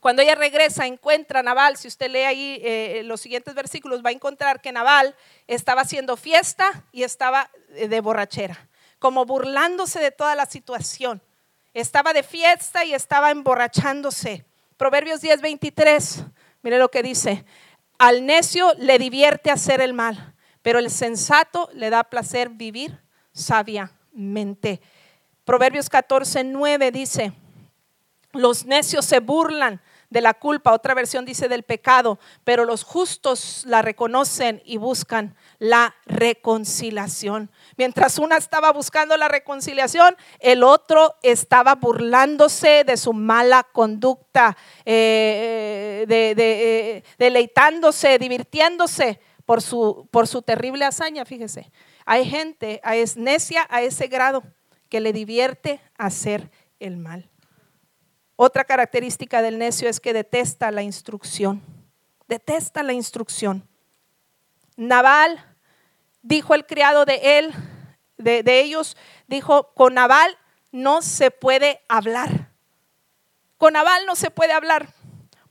cuando ella regresa, encuentra a Naval, si usted lee ahí eh, los siguientes versículos, va a encontrar que Naval estaba haciendo fiesta y estaba eh, de borrachera, como burlándose de toda la situación. Estaba de fiesta y estaba emborrachándose. Proverbios 10, 23, mire lo que dice, al necio le divierte hacer el mal, pero el sensato le da placer vivir sabiamente. Proverbios 14, 9 dice, los necios se burlan de la culpa, otra versión dice del pecado, pero los justos la reconocen y buscan la reconciliación. Mientras una estaba buscando la reconciliación, el otro estaba burlándose de su mala conducta, eh, de, eh, deleitándose, divirtiéndose por su, por su terrible hazaña. Fíjese, hay gente, es necia a ese grado que le divierte hacer el mal. Otra característica del necio es que detesta la instrucción. Detesta la instrucción. Naval, dijo el criado de él, de, ellos, dijo, con Naval no se puede hablar. Con Naval no se puede hablar.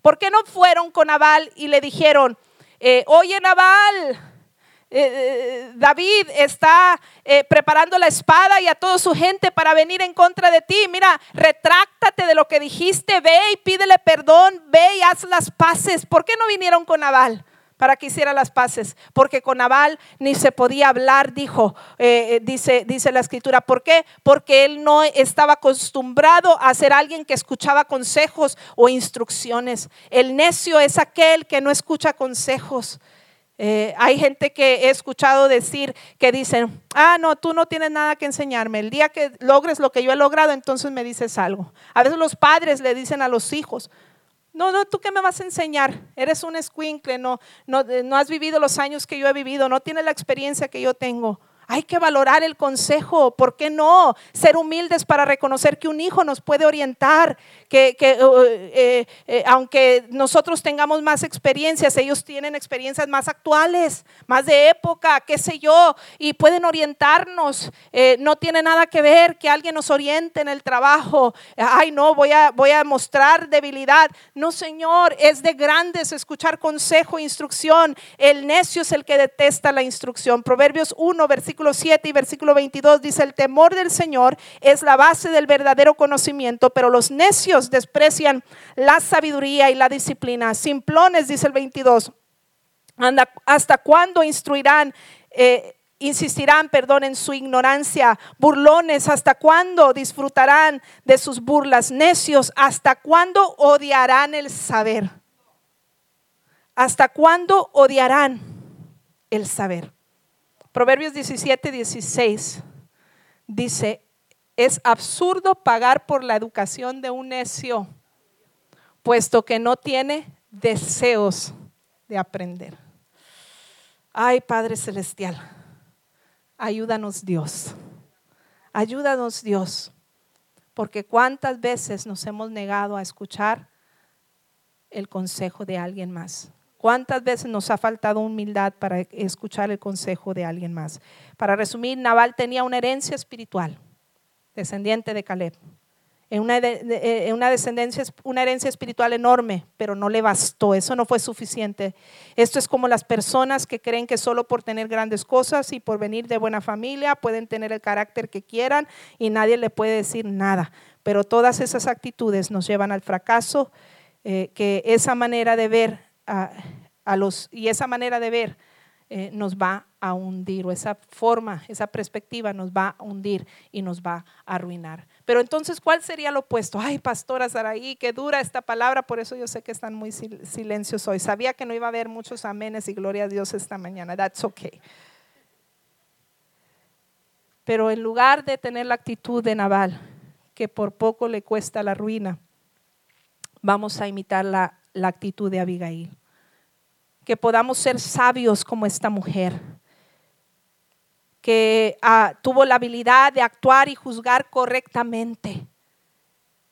¿Por qué no fueron con Naval y le dijeron, eh, oye Naval, eh, eh, David está eh, preparando la espada y a toda su gente para venir en contra de ti. Mira, retráctate de lo que dijiste, ve y pídele perdón, ve y haz las paces. ¿Por qué no vinieron con Nabal? para que hiciera las paces, porque con Nabal ni se podía hablar, dijo, dice, dice la escritura. ¿Por qué? Porque él no estaba acostumbrado a ser alguien que escuchaba consejos o instrucciones. El necio es aquel que no escucha consejos. Eh, hay gente que he escuchado decir que dicen, ah, no, tú no tienes nada que enseñarme. El día que logres lo que yo he logrado, entonces me dices algo. A veces los padres le dicen a los hijos, No, no, tú qué me vas a enseñar. Eres un escuincle, no, no, no has vivido los años que yo he vivido, no tienes la experiencia que yo tengo. Hay que valorar el consejo, ¿por qué no? Ser humildes para reconocer que un hijo nos puede orientar, que, uh, eh, eh, aunque nosotros tengamos más experiencias, ellos tienen experiencias más actuales, más de época, qué sé yo, y pueden orientarnos. Eh, no tiene nada que ver que alguien nos oriente en el trabajo. Ay, no, voy a, mostrar debilidad. No, Señor, es de grandes escuchar consejo, instrucción. El necio es el que detesta la instrucción. Proverbios 1, versículo versículo 7 y versículo 22 dice, el temor del Señor es la base del verdadero conocimiento, pero los necios desprecian la sabiduría y la disciplina. Simplones, dice el 22, anda, ¿hasta cuándo instruirán? Eh, insistirán, perdón, en su ignorancia. Burlones, ¿hasta cuándo disfrutarán de sus burlas? Necios, ¿hasta cuándo odiarán el saber? ¿Hasta cuándo odiarán el saber? Proverbios 17, 16 dice, es absurdo pagar por la educación de un necio, puesto que no tiene deseos de aprender. Ay, Padre Celestial, ayúdanos Dios, ayúdanos Dios, porque cuántas veces nos hemos negado a escuchar el consejo de alguien más. ¿Cuántas veces nos ha faltado humildad para escuchar el consejo de alguien más? Para resumir, Naval tenía una herencia espiritual, descendiente de Caleb. En una, eh, una, descendencia, una herencia espiritual enorme, pero no le bastó, eso no fue suficiente. Esto es como las personas que creen que solo por tener grandes cosas y por venir de buena familia pueden tener el carácter que quieran y nadie le puede decir nada. Pero todas esas actitudes nos llevan al fracaso, eh, que esa manera de ver a, los, y esa manera de ver eh, nos va a hundir, o esa forma, esa perspectiva nos va a hundir y nos va a arruinar. Pero entonces, ¿cuál sería lo opuesto? Ay, pastora Saraí, qué dura esta palabra, por eso yo sé que están muy silencios hoy. Sabía que no iba a haber muchos amenes y gloria a Dios esta mañana. That's okay. Pero en lugar de tener la actitud de Naval, que por poco le cuesta la ruina, vamos a imitar la la actitud de Abigail. Que podamos ser sabios como esta mujer, que ah, tuvo la habilidad de actuar y juzgar correctamente.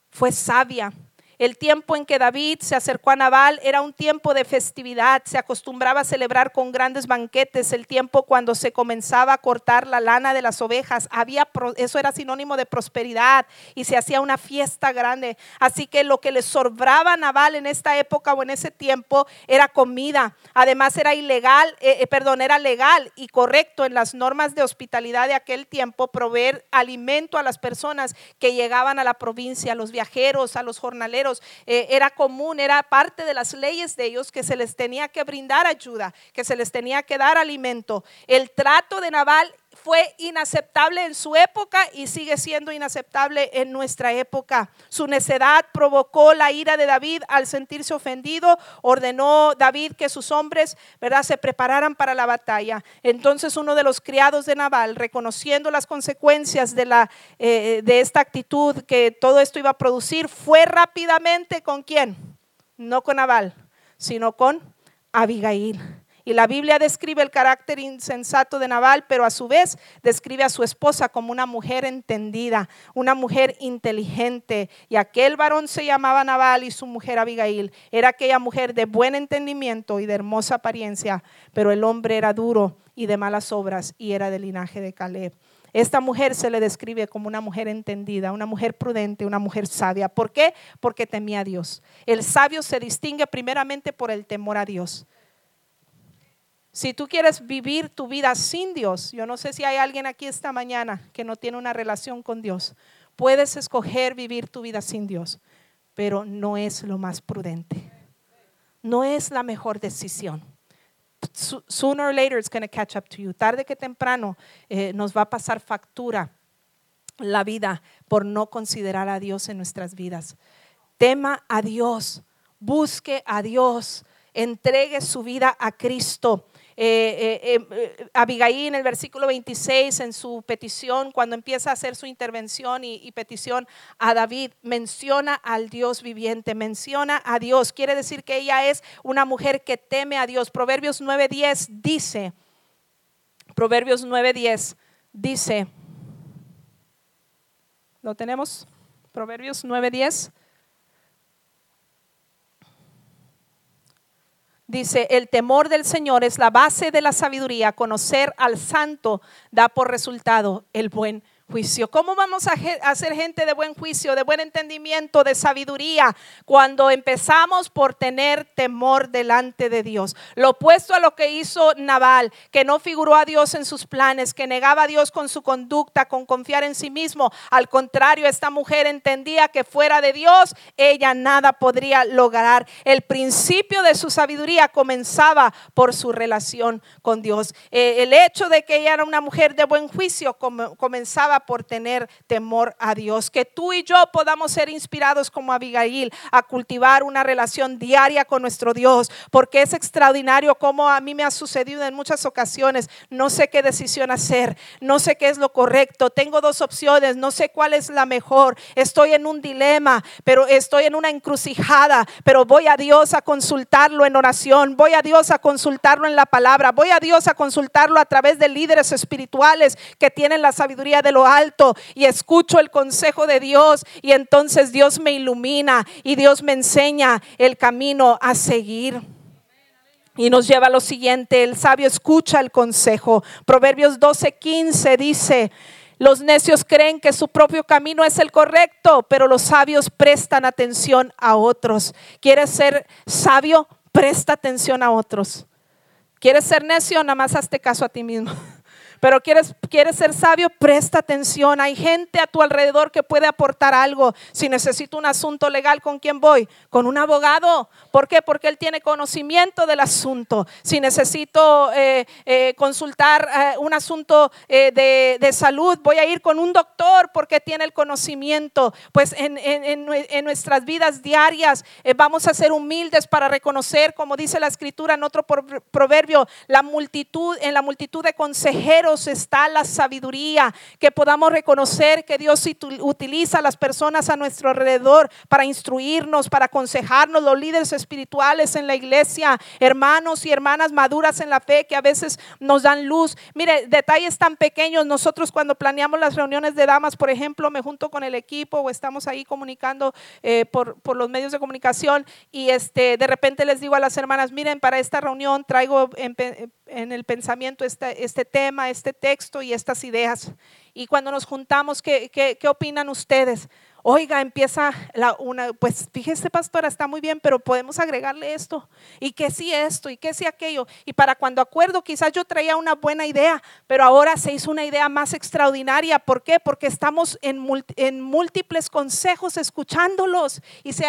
Fue sabia, el tiempo en que David se acercó a Nabal era un tiempo de festividad, se acostumbraba a celebrar con grandes banquetes, el tiempo cuando se comenzaba a cortar la lana de las ovejas, había eso era sinónimo de prosperidad y se hacía una fiesta grande. Así que lo que le sobraba a Nabal en esta época o en ese tiempo era comida. Además era ilegal, eh, eh, perdón, era legal y correcto en las normas de hospitalidad de aquel tiempo proveer alimento a las personas que llegaban a la provincia, a los viajeros, a los jornaleros eh, era común, era parte de las leyes de ellos que se les tenía que brindar ayuda, que se les tenía que dar alimento. El trato de Naval fue inaceptable en su época y sigue siendo inaceptable en nuestra época. Su necedad provocó la ira de David al sentirse ofendido. Ordenó David que sus hombres, ¿verdad?, se prepararan para la batalla. Entonces uno de los criados de Naval, reconociendo las consecuencias de, la, eh, de esta actitud que todo esto iba a producir, fue rápidamente con quién? No con Naval, sino con Abigail. Y la Biblia describe el carácter insensato de Nabal, pero a su vez describe a su esposa como una mujer entendida, una mujer inteligente. Y aquel varón se llamaba Nabal y su mujer Abigail. Era aquella mujer de buen entendimiento y de hermosa apariencia, pero el hombre era duro y de malas obras y era del linaje de Caleb. Esta mujer se le describe como una mujer entendida, una mujer prudente, una mujer sabia. ¿Por qué? Porque temía a Dios. El sabio se distingue primeramente por el temor a Dios. Si tú quieres vivir tu vida sin Dios, yo no sé si hay alguien aquí esta mañana que no tiene una relación con Dios, puedes escoger vivir tu vida sin Dios, pero no es lo más prudente. No es la mejor decisión. Sooner or later it's going to catch up to you. Tarde que temprano eh, nos va a pasar factura la vida por no considerar a Dios en nuestras vidas. Tema a Dios, busque a Dios, entregue su vida a Cristo eh, eh, eh, Abigail en el versículo 26, en su petición, cuando empieza a hacer su intervención y, y, petición a David, menciona al Dios viviente, menciona a Dios. Quiere decir que ella es una mujer que teme a Dios. Proverbios 9:10 dice, Proverbios 9:10 dice, ¿lo tenemos? Proverbios 9:10. Dice, el temor del Señor es la base de la sabiduría. Conocer al santo da por resultado el buen juicio. ¿Cómo vamos a, hacer gente de buen juicio, de buen entendimiento, de sabiduría cuando empezamos por tener temor delante de Dios? Lo opuesto a lo que hizo Naval, que no figuró a Dios en sus planes, que negaba a Dios con su conducta, con confiar en sí mismo. Al contrario, esta mujer entendía que fuera de Dios ella nada podría lograr. El principio de su sabiduría comenzaba por su relación con Dios. Eh, el hecho de que ella era una mujer de buen juicio comenzaba por tener temor a Dios. Que tú y yo podamos ser inspirados como Abigail a cultivar una relación diaria con nuestro Dios, porque es extraordinario como a mí me ha sucedido en muchas ocasiones. No sé qué decisión hacer, no sé qué es lo correcto, tengo dos opciones, no sé cuál es la mejor, estoy en un dilema, pero estoy en una encrucijada, pero voy a Dios a consultarlo en oración, voy a Dios a consultarlo en la palabra, voy a Dios a consultarlo a través de líderes espirituales que tienen la sabiduría de lo alto y escucho el consejo de Dios y entonces Dios me ilumina y Dios me enseña el camino a seguir. Y nos lleva a lo siguiente, el sabio escucha el consejo. Proverbios 12:15 dice, los necios creen que su propio camino es el correcto, pero los sabios prestan atención a otros. ¿Quieres ser sabio? Presta atención a otros. ¿Quieres ser necio? Nada más hazte caso a ti mismo. Pero quieres, quieres ser sabio, presta atención. Hay gente a tu alrededor que puede aportar algo. Si necesito un asunto legal, ¿con quién voy? Con un abogado. ¿Por qué? Porque él tiene conocimiento del asunto. Si necesito eh, eh, consultar eh, un asunto de, de, salud, voy a ir con un doctor porque tiene el conocimiento. Pues en, en, en nuestras vidas diarias vamos a ser humildes para reconocer, como dice la escritura en otro proverbio, la multitud, en la multitud de consejeros está la sabiduría, que podamos reconocer que Dios utiliza a las personas a nuestro alrededor para instruirnos, para aconsejarnos, los líderes espirituales en la iglesia, hermanos y hermanas maduras en la fe que a veces nos dan luz. Mire, detalles tan pequeños, nosotros cuando planeamos las reuniones de damas, por ejemplo, me junto con el equipo o estamos ahí comunicando eh, por, los medios de comunicación y este, de repente les digo a las hermanas, miren, para esta reunión traigo en, en el pensamiento este, este tema, este texto y estas ideas. Y cuando nos juntamos, ¿qué, qué, qué opinan ustedes? Oiga, empieza la, una, pues fíjese pastora, está muy bien, pero podemos agregarle esto, y que sí esto, y que sí aquello. Y para cuando acuerdo, quizás yo traía una buena idea, pero ahora se hizo una idea más extraordinaria. ¿Por qué? Porque estamos en, múltiples consejos escuchándolos y se,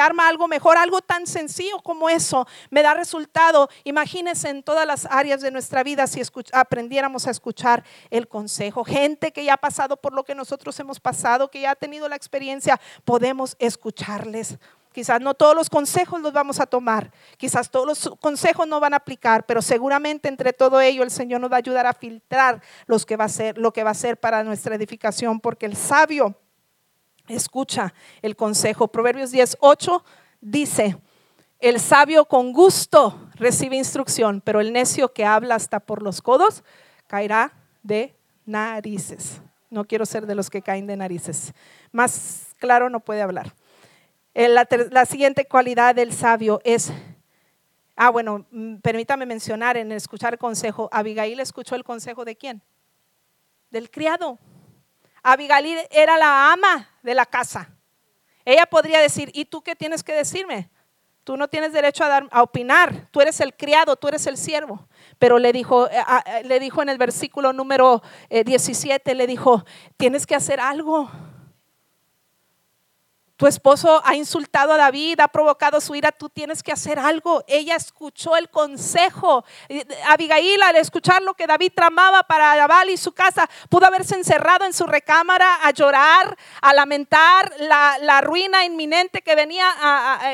arma algo mejor, algo tan sencillo como eso. Me da resultado. Imagínense en todas las áreas de nuestra vida si aprendiéramos a escuchar el consejo. Gente que ya ha pasado por lo que nosotros hemos pasado, que ya ha tenido la experiencia experiencia, podemos escucharles. Quizás no todos los consejos los vamos a tomar, quizás todos los consejos no van a aplicar, pero seguramente entre todo ello el Señor nos va a ayudar a filtrar los que va a ser, lo que va a ser para nuestra edificación, porque el sabio escucha el consejo. Proverbios 18 dice, el sabio con gusto recibe instrucción, pero el necio que habla hasta por los codos caerá de narices. No quiero ser de los que caen de narices. Más claro no puede hablar. Eh, la, siguiente cualidad del sabio es, ah, bueno, mm, permítame mencionar en escuchar consejo, Abigail escuchó el consejo de quién? Del criado. Abigail era la ama de la casa. Ella podría decir, ¿y tú qué tienes que decirme? Tú no tienes derecho a, dar, a opinar, tú eres el criado, tú eres el siervo. Pero le dijo, eh, le dijo en el versículo número 17, eh, le dijo, tienes que hacer algo. Tu esposo ha insultado a David, ha provocado su ira, tú tienes que hacer algo. Ella escuchó el consejo. Abigail, al escuchar lo que David tramaba para Nabal y su casa, pudo haberse encerrado en su recámara a llorar, a lamentar la, ruina inminente que venía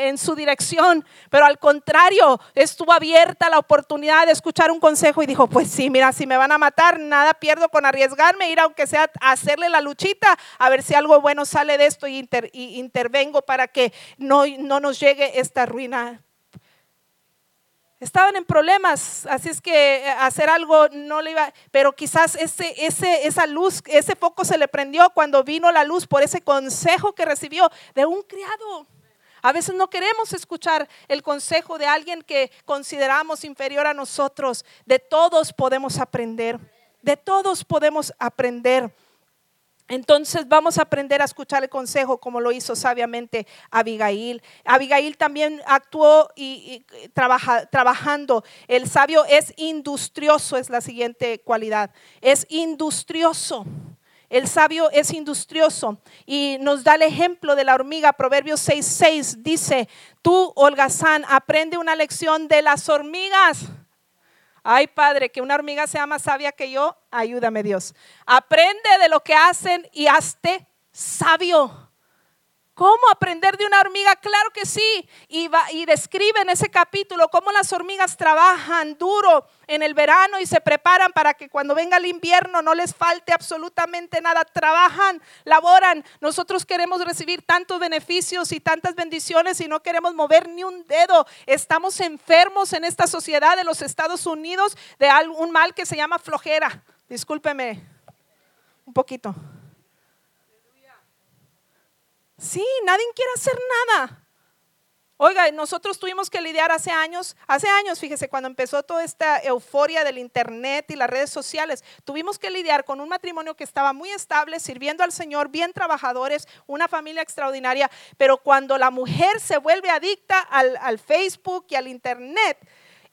en su dirección. Pero al contrario, estuvo abierta la oportunidad de escuchar un consejo y dijo, pues sí, mira, si me van a matar, nada pierdo con arriesgarme, ir aunque sea a hacerle la luchita, a ver si algo bueno sale de esto y intervengo para que no, no nos llegue esta ruina. Estaban en problemas, así es que eh, hacer algo no le iba, pero quizás ese, ese, esa luz, ese foco se le prendió cuando vino la luz por ese consejo que recibió de un criado. A veces no queremos escuchar el consejo de alguien que consideramos inferior a nosotros. De todos podemos aprender. De todos podemos aprender. Entonces vamos a aprender a escuchar el consejo como lo hizo sabiamente Abigail. Abigail también actuó y, trabaja, trabajando. El sabio es industrioso, es la siguiente cualidad. Es industrioso. El sabio es industrioso y nos da el ejemplo de la hormiga. Proverbios 6:6 dice, tú, holgazán, aprende una lección de las hormigas. Ay, Padre, que una hormiga sea más sabia que yo, ayúdame Dios. Aprende de lo que hacen y hazte sabio. ¿Cómo aprender de una hormiga? Claro que sí. Y, describe en ese capítulo cómo las hormigas trabajan duro en el verano y se preparan para que cuando venga el invierno no les falte absolutamente nada. Trabajan, laboran. Nosotros queremos recibir tantos beneficios y tantas bendiciones y no queremos mover ni un dedo. Estamos enfermos en esta sociedad de los Estados Unidos de un mal que se llama flojera. Discúlpeme un poquito. Sí, nadie quiere hacer nada. Oiga, nosotros tuvimos que lidiar hace años, hace años, fíjese, cuando empezó toda esta euforia del Internet y las redes sociales, tuvimos que lidiar con un matrimonio que estaba muy estable, sirviendo al Señor, bien trabajadores, una familia extraordinaria, pero cuando la mujer se vuelve adicta al, al Facebook y al Internet,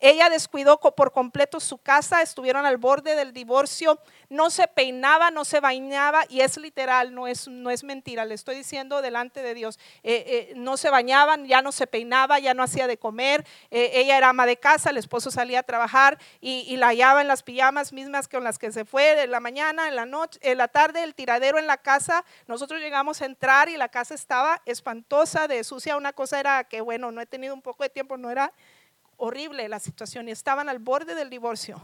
ella descuidó por completo su casa, estuvieron al borde del divorcio, no se peinaba, no se bañaba, y es literal, no es, no es mentira, le estoy diciendo delante de Dios, eh, eh, no se bañaban, ya no se peinaba, ya no hacía de comer, eh, ella era ama de casa, el esposo salía a trabajar y, la hallaba en las pijamas mismas con las que se fue, en la mañana, en la noche, en la tarde, el tiradero en la casa, nosotros llegamos a entrar y la casa estaba espantosa, de sucia, una cosa era que, bueno, no he tenido un poco de tiempo, no era horrible la situación y estaban al borde del divorcio.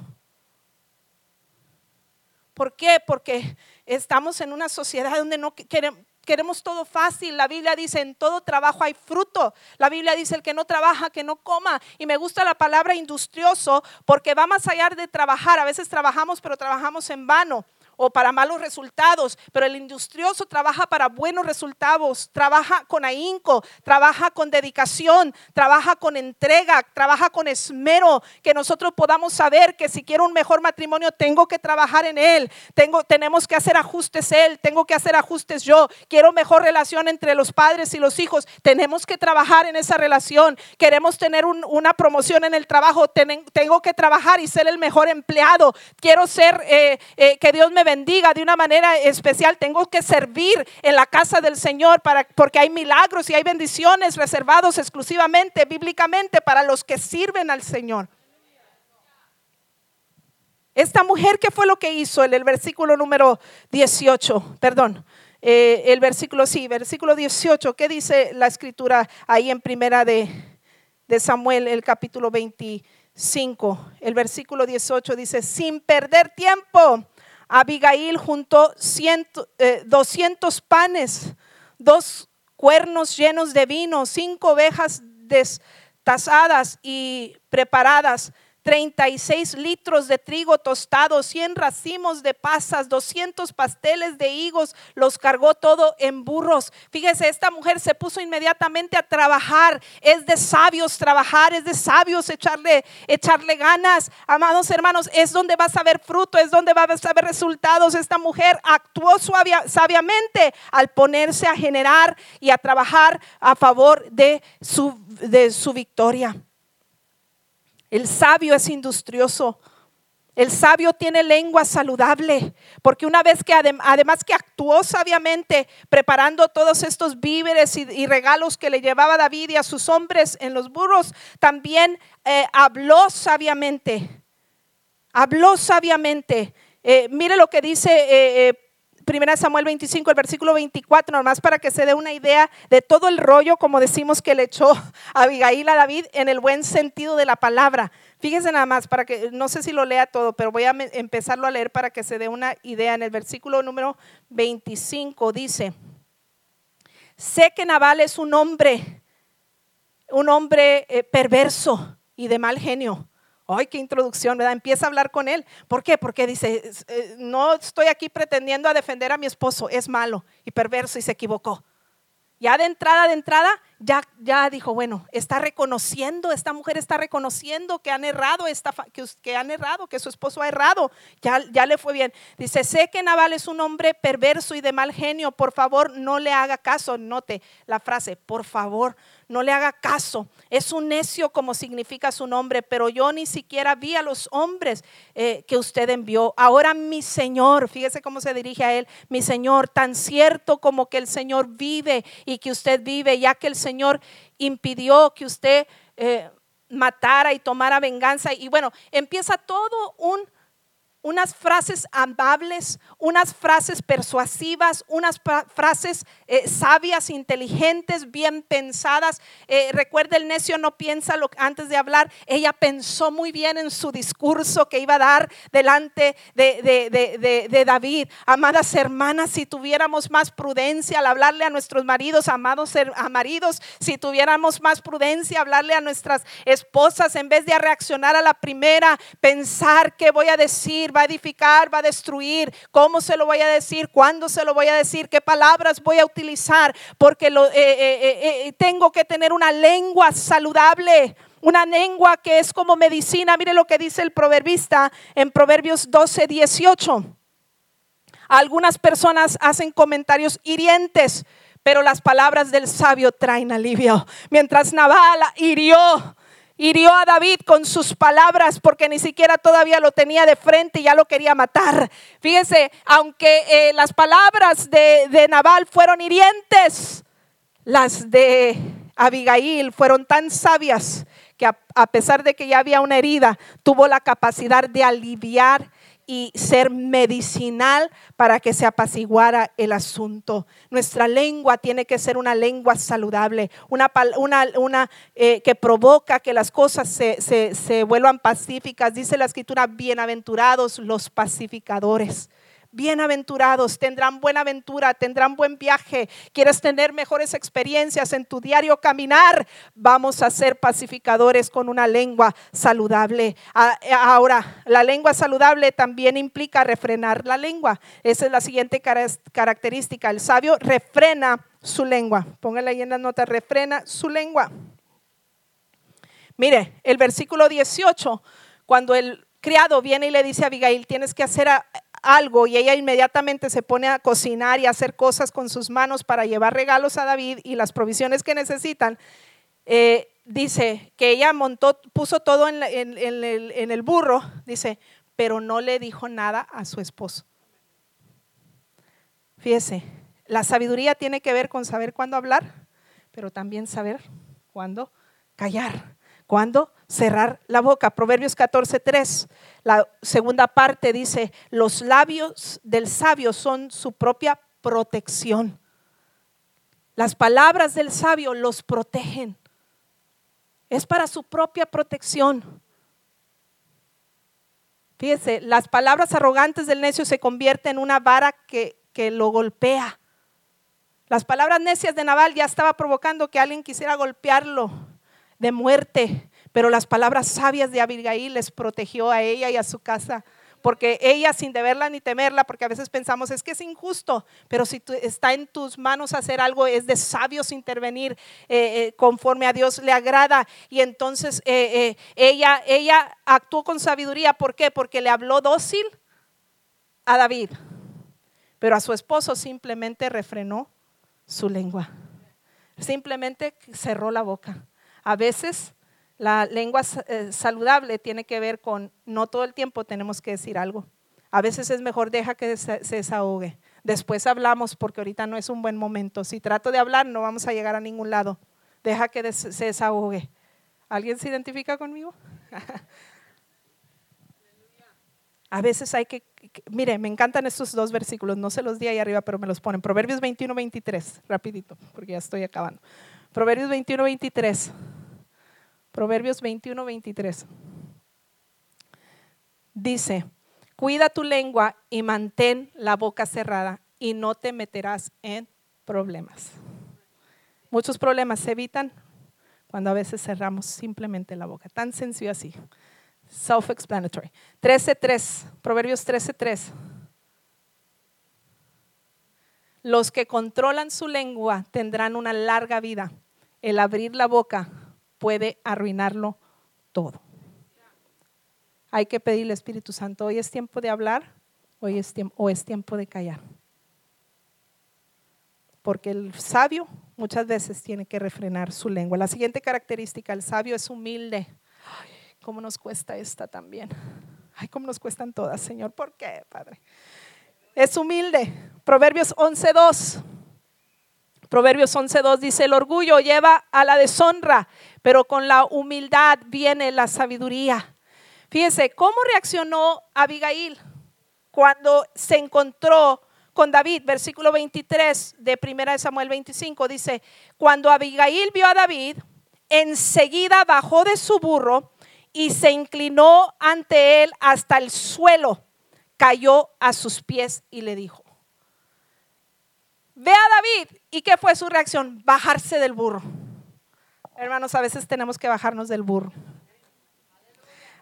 ¿Por qué? Porque estamos en una sociedad donde no queremos, queremos todo fácil. La Biblia dice, en todo trabajo hay fruto. La Biblia dice, el que no trabaja, que no coma. Y me gusta la palabra industrioso porque va más allá de trabajar. A veces trabajamos, pero trabajamos en vano o para malos resultados, pero el industrioso trabaja para buenos resultados, trabaja con ahínco, trabaja con dedicación, trabaja con entrega, trabaja con esmero, que nosotros podamos saber que si quiero un mejor matrimonio tengo que trabajar en él, tengo, tenemos que hacer ajustes él, tengo que hacer ajustes yo, quiero mejor relación entre los padres y los hijos, tenemos que trabajar en esa relación, queremos tener una promoción en el trabajo, tengo que trabajar y ser el mejor empleado, quiero ser, eh, eh, que Dios me bendiga de una manera especial. Tengo que servir en la casa del Señor para, porque hay milagros y hay bendiciones reservados exclusivamente, bíblicamente, para los que sirven al Señor. Esta mujer, ¿qué fue lo que hizo en el versículo número 18? Perdón, eh, el versículo, sí, versículo 18, ¿qué dice la escritura ahí en primera de, de Samuel, el capítulo 25? El versículo 18 dice, sin perder tiempo, Abigail juntó 200 eh, panes, dos cuernos llenos de vino, cinco ovejas destazadas y preparadas 36 litros de trigo tostado, 100 racimos de pasas, 200 pasteles de higos, los cargó todo en burros. Fíjese, esta mujer se puso inmediatamente a trabajar. Es de sabios trabajar, es de sabios echarle, echarle ganas. Amados hermanos, es donde vas a ver fruto, es donde vas a ver resultados. Esta mujer actuó sabiamente al ponerse a generar y a trabajar a favor de su, de su victoria. El sabio es industrioso. El sabio tiene lengua saludable, porque una vez que además que actuó sabiamente preparando todos estos víveres y, regalos que le llevaba David y a sus hombres en los burros, también eh, habló sabiamente. Habló sabiamente. Eh, mire lo que dice eh, Primera Samuel 25, el versículo 24, nomás para que se dé una idea de todo el rollo, como decimos que le echó (laughs) Abigail a David en el buen sentido de la palabra. Fíjense nada más, para que no sé si lo lea todo, pero voy a empezarlo a leer para que se dé una idea. En el versículo número 25 dice, sé que Nabal es un hombre, un hombre eh, perverso y de mal genio Ay, qué introducción, ¿verdad? Empieza a hablar con él. ¿Por qué? Porque dice, eh, no estoy aquí pretendiendo a defender a mi esposo, es malo y perverso y se equivocó. Ya de entrada, de entrada, ya, ya dijo, bueno, está reconociendo, esta mujer está reconociendo que han errado, esta, que, que, han errado, que su esposo ha errado, ya, ya le fue bien. Dice, sé que Naval es un hombre perverso y de mal genio, por favor no le haga caso, note la frase, por favor no le haga caso. Es un necio como significa su nombre, pero yo ni siquiera vi a los hombres eh, que usted envió. Ahora mi Señor, fíjese cómo se dirige a él, mi Señor, tan cierto como que el Señor vive y que usted vive, ya que el Señor impidió que usted eh, matara y tomara venganza. Y bueno, empieza todo un unas frases amables, unas frases persuasivas, unas frases eh, sabias, inteligentes, bien pensadas. Eh, recuerda, el necio no piensa lo, antes de hablar. Ella pensó muy bien en su discurso que iba a dar delante de, David. Amadas hermanas, si tuviéramos más prudencia al hablarle a nuestros maridos, amados maridos, si tuviéramos más prudencia, hablarle a nuestras esposas, en vez de reaccionar a la primera, pensar qué voy a decir va a edificar, va a destruir. ¿Cómo se lo voy a decir? ¿Cuándo se lo voy a decir? ¿Qué palabras voy a utilizar? Porque eh, eh, eh, tengo que tener una lengua saludable. Una lengua que es como medicina. Mire lo que dice el proverbista en Proverbios 12, 18. Algunas personas hacen comentarios hirientes, pero las palabras del sabio traen alivio. Mientras Naval hirió hirió a David con sus palabras porque ni siquiera todavía lo tenía de frente y ya lo quería matar. Fíjese, aunque eh, las palabras de, de Nabal fueron hirientes, las de Abigail fueron tan sabias que a, pesar de que ya había una herida, tuvo la capacidad de aliviar y ser medicinal para que se apaciguara el asunto. Nuestra lengua tiene que ser una lengua saludable, una, eh, que provoca que las cosas se vuelvan pacíficas. Dice la escritura, bienaventurados los pacificadores. Bienaventurados, tendrán buena aventura, tendrán buen viaje. ¿Quieres tener mejores experiencias en tu diario caminar? Vamos a ser pacificadores con una lengua saludable. Ahora, la lengua saludable también implica refrenar la lengua. Esa es la siguiente característica. El sabio refrena su lengua. Póngale ahí en las notas, refrena su lengua. Mire, el versículo 18, cuando el criado viene y le dice a Abigail, tienes que hacer algo y ella inmediatamente se pone a cocinar y a hacer cosas con sus manos para llevar regalos a David y las provisiones que necesitan, eh, dice que ella montó, puso todo en, en el burro, dice, pero no le dijo nada a su esposo. Fíjese, la sabiduría tiene que ver con saber cuándo hablar, pero también saber cuándo callar. ¿Cuándo? Cerrar la boca. Proverbios 14:3. La segunda parte dice, los labios del sabio son su propia protección. Las palabras del sabio los protegen. Es para su propia protección. Fíjese, las palabras arrogantes del necio se convierten en una vara que, que lo golpea. Las palabras necias de Naval ya estaba provocando que alguien quisiera golpearlo de muerte, pero las palabras sabias de Abigail les protegió a ella y a su casa. Porque ella sin deberla ni temerla, porque a veces pensamos es que es injusto, pero si está en tus manos hacer algo, es de sabios intervenir eh, eh, conforme a Dios le agrada. Y entonces eh, ella, ella actuó con sabiduría. ¿Por qué? Porque le habló dócil a David, pero a su esposo simplemente refrenó su lengua. Simplemente cerró la boca. A veces La lengua eh, saludable tiene que ver con no todo el tiempo tenemos que decir algo. A veces es mejor deja que se desahogue. Después hablamos porque ahorita no es un buen momento. Si trato de hablar no vamos a llegar a ningún lado. Deja que se desahogue. ¿Alguien se identifica conmigo? (laughs) a veces hay que, mire, me encantan estos dos versículos, no se los di ahí arriba, pero me los ponen. Proverbios 21, 23, rapidito, porque ya estoy acabando. Proverbios 21, 23. Proverbios 21, 23. Dice, cuida tu lengua y mantén la boca cerrada y no te meterás en problemas. Muchos problemas se evitan cuando a veces cerramos simplemente la boca. Tan sencillo así. Self-explanatory. 13.3, Proverbios 13.3. Los que controlan su lengua tendrán una larga vida. El abrir la boca puede arruinarlo todo. Hay que pedirle Espíritu Santo, hoy es tiempo de hablar, hoy es tiempo, o es tiempo de callar. Porque el sabio muchas veces tiene que refrenar su lengua. La siguiente característica, el sabio es humilde. Ay, ¿Cómo nos cuesta esta también? Ay, ¿cómo nos cuestan todas, Señor? ¿Por qué, Padre? Es humilde. Proverbios 11.2. Proverbios 11.2 dice, el orgullo lleva a la deshonra, pero con la humildad viene la sabiduría. Fíjense, ¿cómo reaccionó Abigail cuando se encontró con David? Versículo 23 de 1 Samuel 25 dice, cuando Abigail vio a David, enseguida bajó de su burro y se inclinó ante él hasta el suelo, cayó a sus pies y le dijo, ve a David. ¿Y qué fue su reacción? Bajarse del burro. Hermanos, a veces tenemos que bajarnos del burro.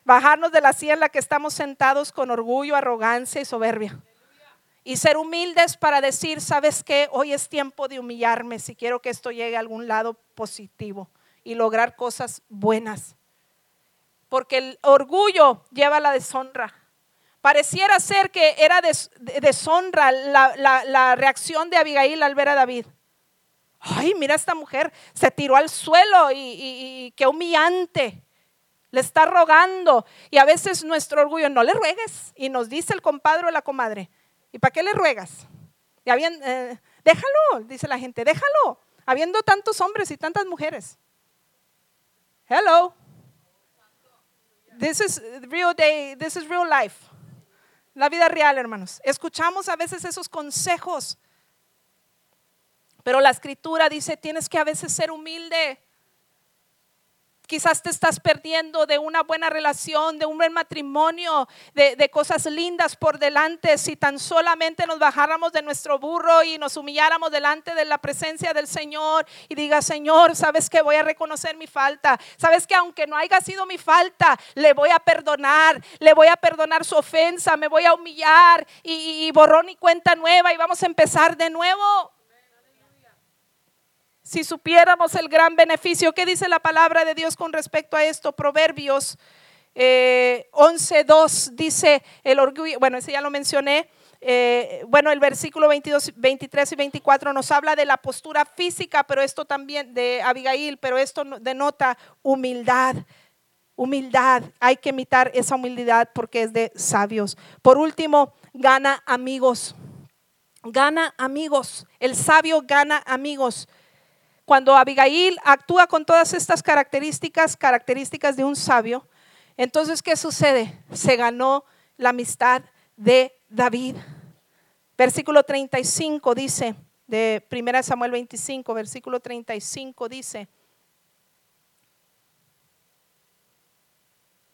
Bajarnos de la silla en la que estamos sentados con orgullo, arrogancia y soberbia. Y ser humildes para decir, ¿sabes qué? Hoy es tiempo de humillarme si quiero que esto llegue a algún lado positivo y lograr cosas buenas. Porque el orgullo lleva la deshonra. Pareciera ser que era deshonra la, reacción de Abigail al ver a David. Ay, mira esta mujer, se tiró al suelo y, y qué humillante. Le está rogando. Y a veces nuestro orgullo, no le ruegues. Y nos dice el compadre o la comadre, ¿y para qué le ruegas? Y eh, déjalo, dice la gente, déjalo. Habiendo tantos hombres y tantas mujeres. Hello. This is real day, this is real life. La vida real, hermanos. Escuchamos a veces esos consejos. Pero la escritura dice, tienes que a veces ser humilde. Quizás te estás perdiendo de una buena relación, de un buen matrimonio, de, cosas lindas por delante. Si tan solamente nos bajáramos de nuestro burro y nos humilláramos delante de la presencia del Señor y diga, Señor, sabes que voy a reconocer mi falta. Sabes que aunque no haya sido mi falta, le voy a perdonar, le voy a perdonar su ofensa, me voy a humillar y, y borrón y cuenta nueva y vamos a empezar de nuevo si supiéramos el gran beneficio. ¿Qué dice la palabra de Dios con respecto a esto? Proverbios eh, 11.2 dice el orgullo, bueno, ese ya lo mencioné. Eh, bueno, el versículo 22, 23 y 24 nos habla de la postura física, pero esto también de Abigail, pero esto denota humildad. Humildad, hay que imitar esa humildad porque es de sabios. Por último, gana amigos. Gana amigos. El sabio gana amigos. Cuando Abigail actúa con todas estas características, características de un sabio, entonces, ¿qué sucede? Se ganó la amistad de David. Versículo 35 dice, de 1 Samuel 25, versículo 35 dice,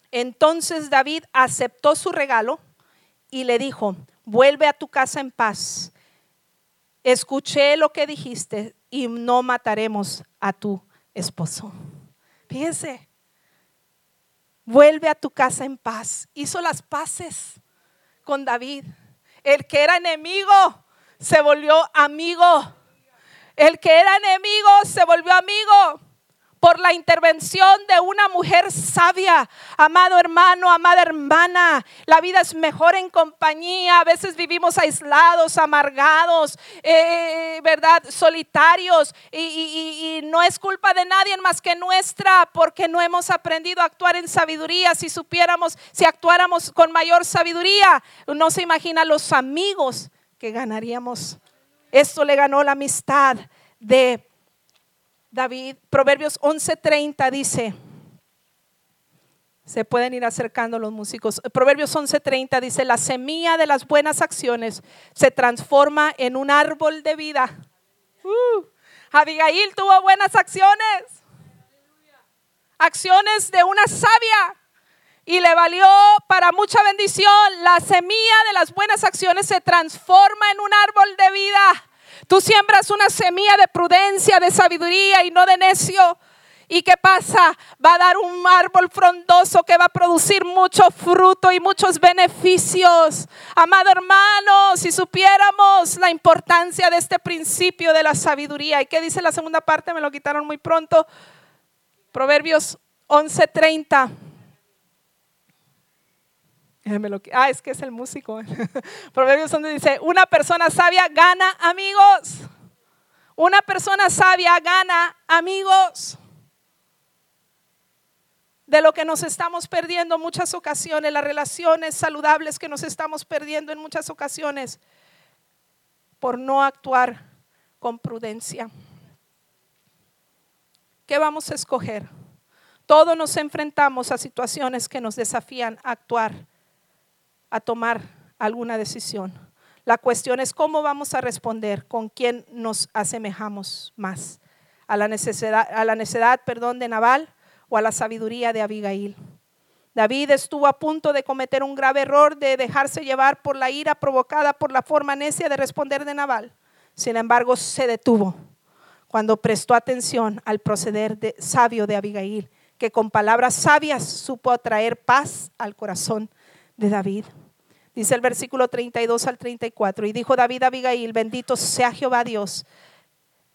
entonces David aceptó su regalo y le dijo, vuelve a tu casa en paz. Escuché lo que dijiste, y no mataremos a tu esposo. Fíjense, vuelve a tu casa en paz. Hizo las paces con David. El que era enemigo se volvió amigo. El que era enemigo se volvió amigo. Por la intervención de una mujer sabia. Amado hermano, amada hermana, la vida es mejor en compañía. A veces vivimos aislados, amargados, eh, ¿verdad? Solitarios. Y, y no es culpa de nadie más que nuestra, porque no hemos aprendido a actuar en sabiduría. Si supiéramos, si actuáramos con mayor sabiduría, no se imagina los amigos que ganaríamos. Esto le ganó la amistad de David. Proverbios 11:30 dice, se pueden ir acercando los músicos. Proverbios 11:30 dice, la semilla de las buenas acciones se transforma en un árbol de vida. Uh, Abigail tuvo buenas acciones. Acciones de una sabia y le valió para mucha bendición. La semilla de las buenas acciones se transforma en un árbol de vida. Tú siembras una semilla de prudencia, de sabiduría y no de necio. ¿Y qué pasa? Va a dar un árbol frondoso que va a producir mucho fruto y muchos beneficios. Amado hermano, si supiéramos la importancia de este principio de la sabiduría. ¿Y qué dice la segunda parte? Me lo quitaron muy pronto. Proverbios 11:30. Ah, es que es el músico. (laughs) Proverbios donde dice, una persona sabia gana amigos. Una persona sabia gana amigos. De lo que nos estamos perdiendo en muchas ocasiones, las relaciones saludables que nos estamos perdiendo en muchas ocasiones por no actuar con prudencia. ¿Qué vamos a escoger? Todos nos enfrentamos a situaciones que nos desafían a actuar a tomar alguna decisión. La cuestión es cómo vamos a responder, con quién nos asemejamos más, a la necesidad, a la necedad, perdón, de Nabal o a la sabiduría de Abigail. David estuvo a punto de cometer un grave error de dejarse llevar por la ira provocada por la forma necia de responder de Nabal. Sin embargo, se detuvo cuando prestó atención al proceder de, sabio de Abigail, que con palabras sabias supo atraer paz al corazón de David. Dice el versículo 32 al 34. Y dijo David a Abigail, bendito sea Jehová Dios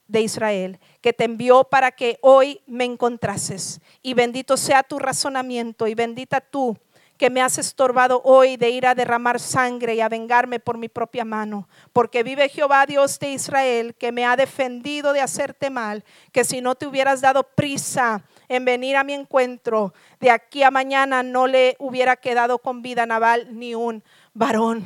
de Israel, que te envió para que hoy me encontrases. Y bendito sea tu razonamiento y bendita tú que me has estorbado hoy de ir a derramar sangre y a vengarme por mi propia mano. Porque vive Jehová Dios de Israel, que me ha defendido de hacerte mal, que si no te hubieras dado prisa en venir a mi encuentro, de aquí a mañana no le hubiera quedado con vida Naval ni un varón.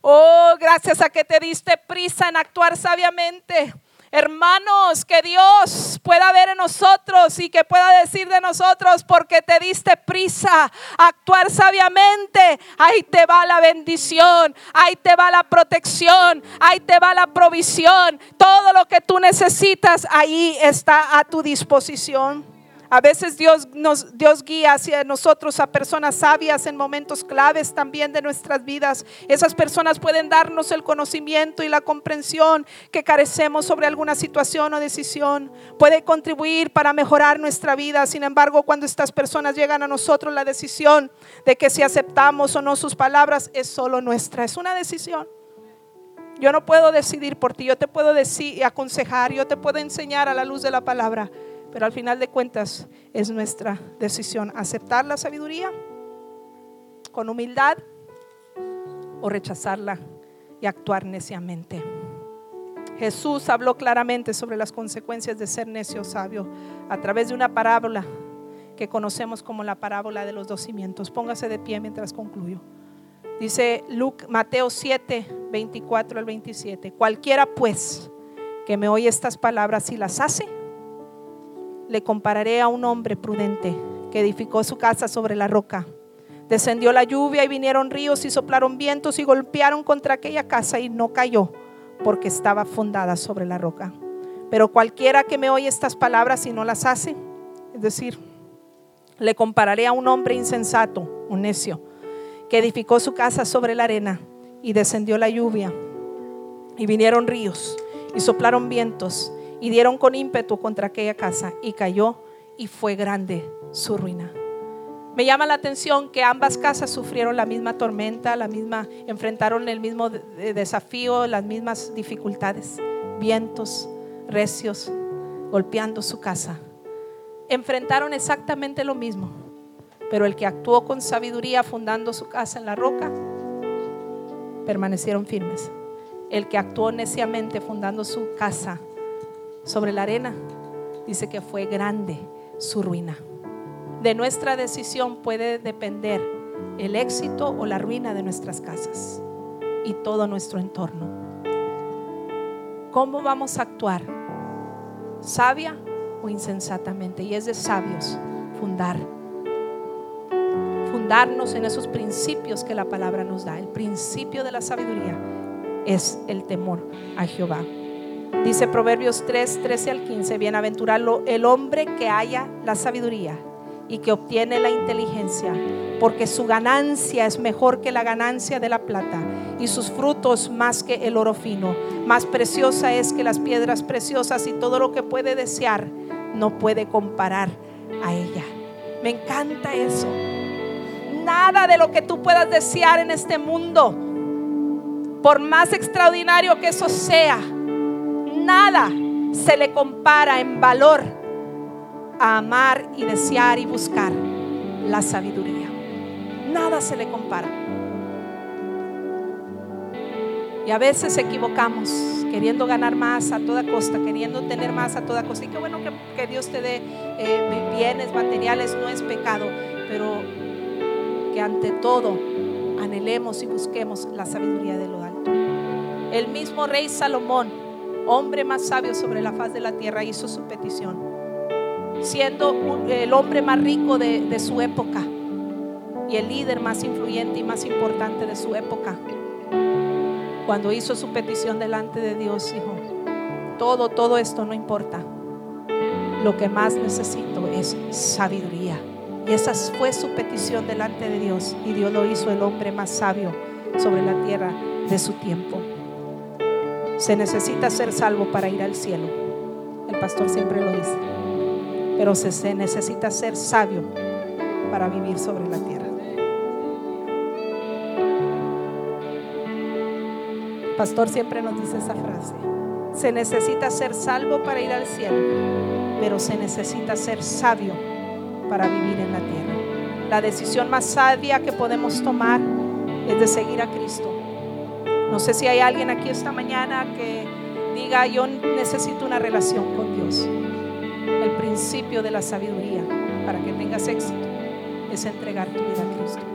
Oh, gracias a que te diste prisa en actuar sabiamente. Hermanos, que Dios pueda ver en nosotros y que pueda decir de nosotros, porque te diste prisa a actuar sabiamente, ahí te va la bendición, ahí te va la protección, ahí te va la provisión. Todo lo que tú necesitas, ahí está a tu disposición. A veces Dios nos Dios guía hacia nosotros a personas sabias en momentos claves también de nuestras vidas. Esas personas pueden darnos el conocimiento y la comprensión que carecemos sobre alguna situación o decisión. Puede contribuir para mejorar nuestra vida. Sin embargo, cuando estas personas llegan a nosotros, la decisión de que si aceptamos o no sus palabras es solo nuestra. Es una decisión. Yo no puedo decidir por ti, yo te puedo decir, aconsejar, yo te puedo enseñar a la luz de la palabra pero al final de cuentas es nuestra decisión aceptar la sabiduría con humildad o rechazarla y actuar neciamente. Jesús habló claramente sobre las consecuencias de ser necio o sabio a través de una parábola que conocemos como la parábola de los dos cimientos. Póngase de pie mientras concluyo. Dice Luke, Mateo 7, 24 al 27. Cualquiera pues que me oye estas palabras y las hace, le compararé a un hombre prudente que edificó su casa sobre la roca. Descendió la lluvia y vinieron ríos y soplaron vientos y golpearon contra aquella casa y no cayó porque estaba fundada sobre la roca. Pero cualquiera que me oye estas palabras y no las hace, es decir, le compararé a un hombre insensato, un necio, que edificó su casa sobre la arena y descendió la lluvia y vinieron ríos y soplaron vientos y dieron con ímpetu contra aquella casa y cayó y fue grande su ruina. Me llama la atención que ambas casas sufrieron la misma tormenta, la misma enfrentaron el mismo desafío, las mismas dificultades, vientos recios golpeando su casa. enfrentaron exactamente lo mismo, pero el que actuó con sabiduría fundando su casa en la roca, permanecieron firmes. El que actuó neciamente fundando su casa sobre la arena, dice que fue grande su ruina. De nuestra decisión puede depender el éxito o la ruina de nuestras casas y todo nuestro entorno. ¿Cómo vamos a actuar? ¿Sabia o insensatamente? Y es de sabios fundar. Fundarnos en esos principios que la palabra nos da. El principio de la sabiduría es el temor a Jehová. Dice Proverbios 3, 13 al 15, bienaventurado el hombre que haya la sabiduría y que obtiene la inteligencia, porque su ganancia es mejor que la ganancia de la plata y sus frutos más que el oro fino. Más preciosa es que las piedras preciosas y todo lo que puede desear no puede comparar a ella. Me encanta eso. Nada de lo que tú puedas desear en este mundo, por más extraordinario que eso sea, nada se le compara en valor a amar y desear y buscar la sabiduría. Nada se le compara. Y a veces equivocamos queriendo ganar más a toda costa, queriendo tener más a toda costa. Y qué bueno que, Dios te dé eh, bienes materiales, no es pecado, pero que ante todo anhelemos y busquemos la sabiduría de lo alto. El mismo rey Salomón, hombre más sabio sobre la faz de la tierra, hizo su petición siendo el hombre más rico de, su época y el líder más influyente y más importante de su época. Cuando hizo su petición delante de Dios, dijo, todo, todo esto no importa. Lo que más necesito es sabiduría. Y esa fue su petición delante de Dios. Y Dios lo hizo el hombre más sabio sobre la tierra de su tiempo. Se necesita ser salvo para ir al cielo. El pastor siempre lo dice pero se, necesita ser sabio para vivir sobre la tierra. pastor siempre nos dice esa frase. Se necesita ser salvo para ir al cielo, pero se necesita ser sabio para vivir en la tierra. La decisión más sabia que podemos tomar es de seguir a Cristo. No sé si hay alguien aquí esta mañana que diga, yo necesito una relación con Dios el principio de la sabiduría para que tengas éxito es entregar tu vida a Cristo.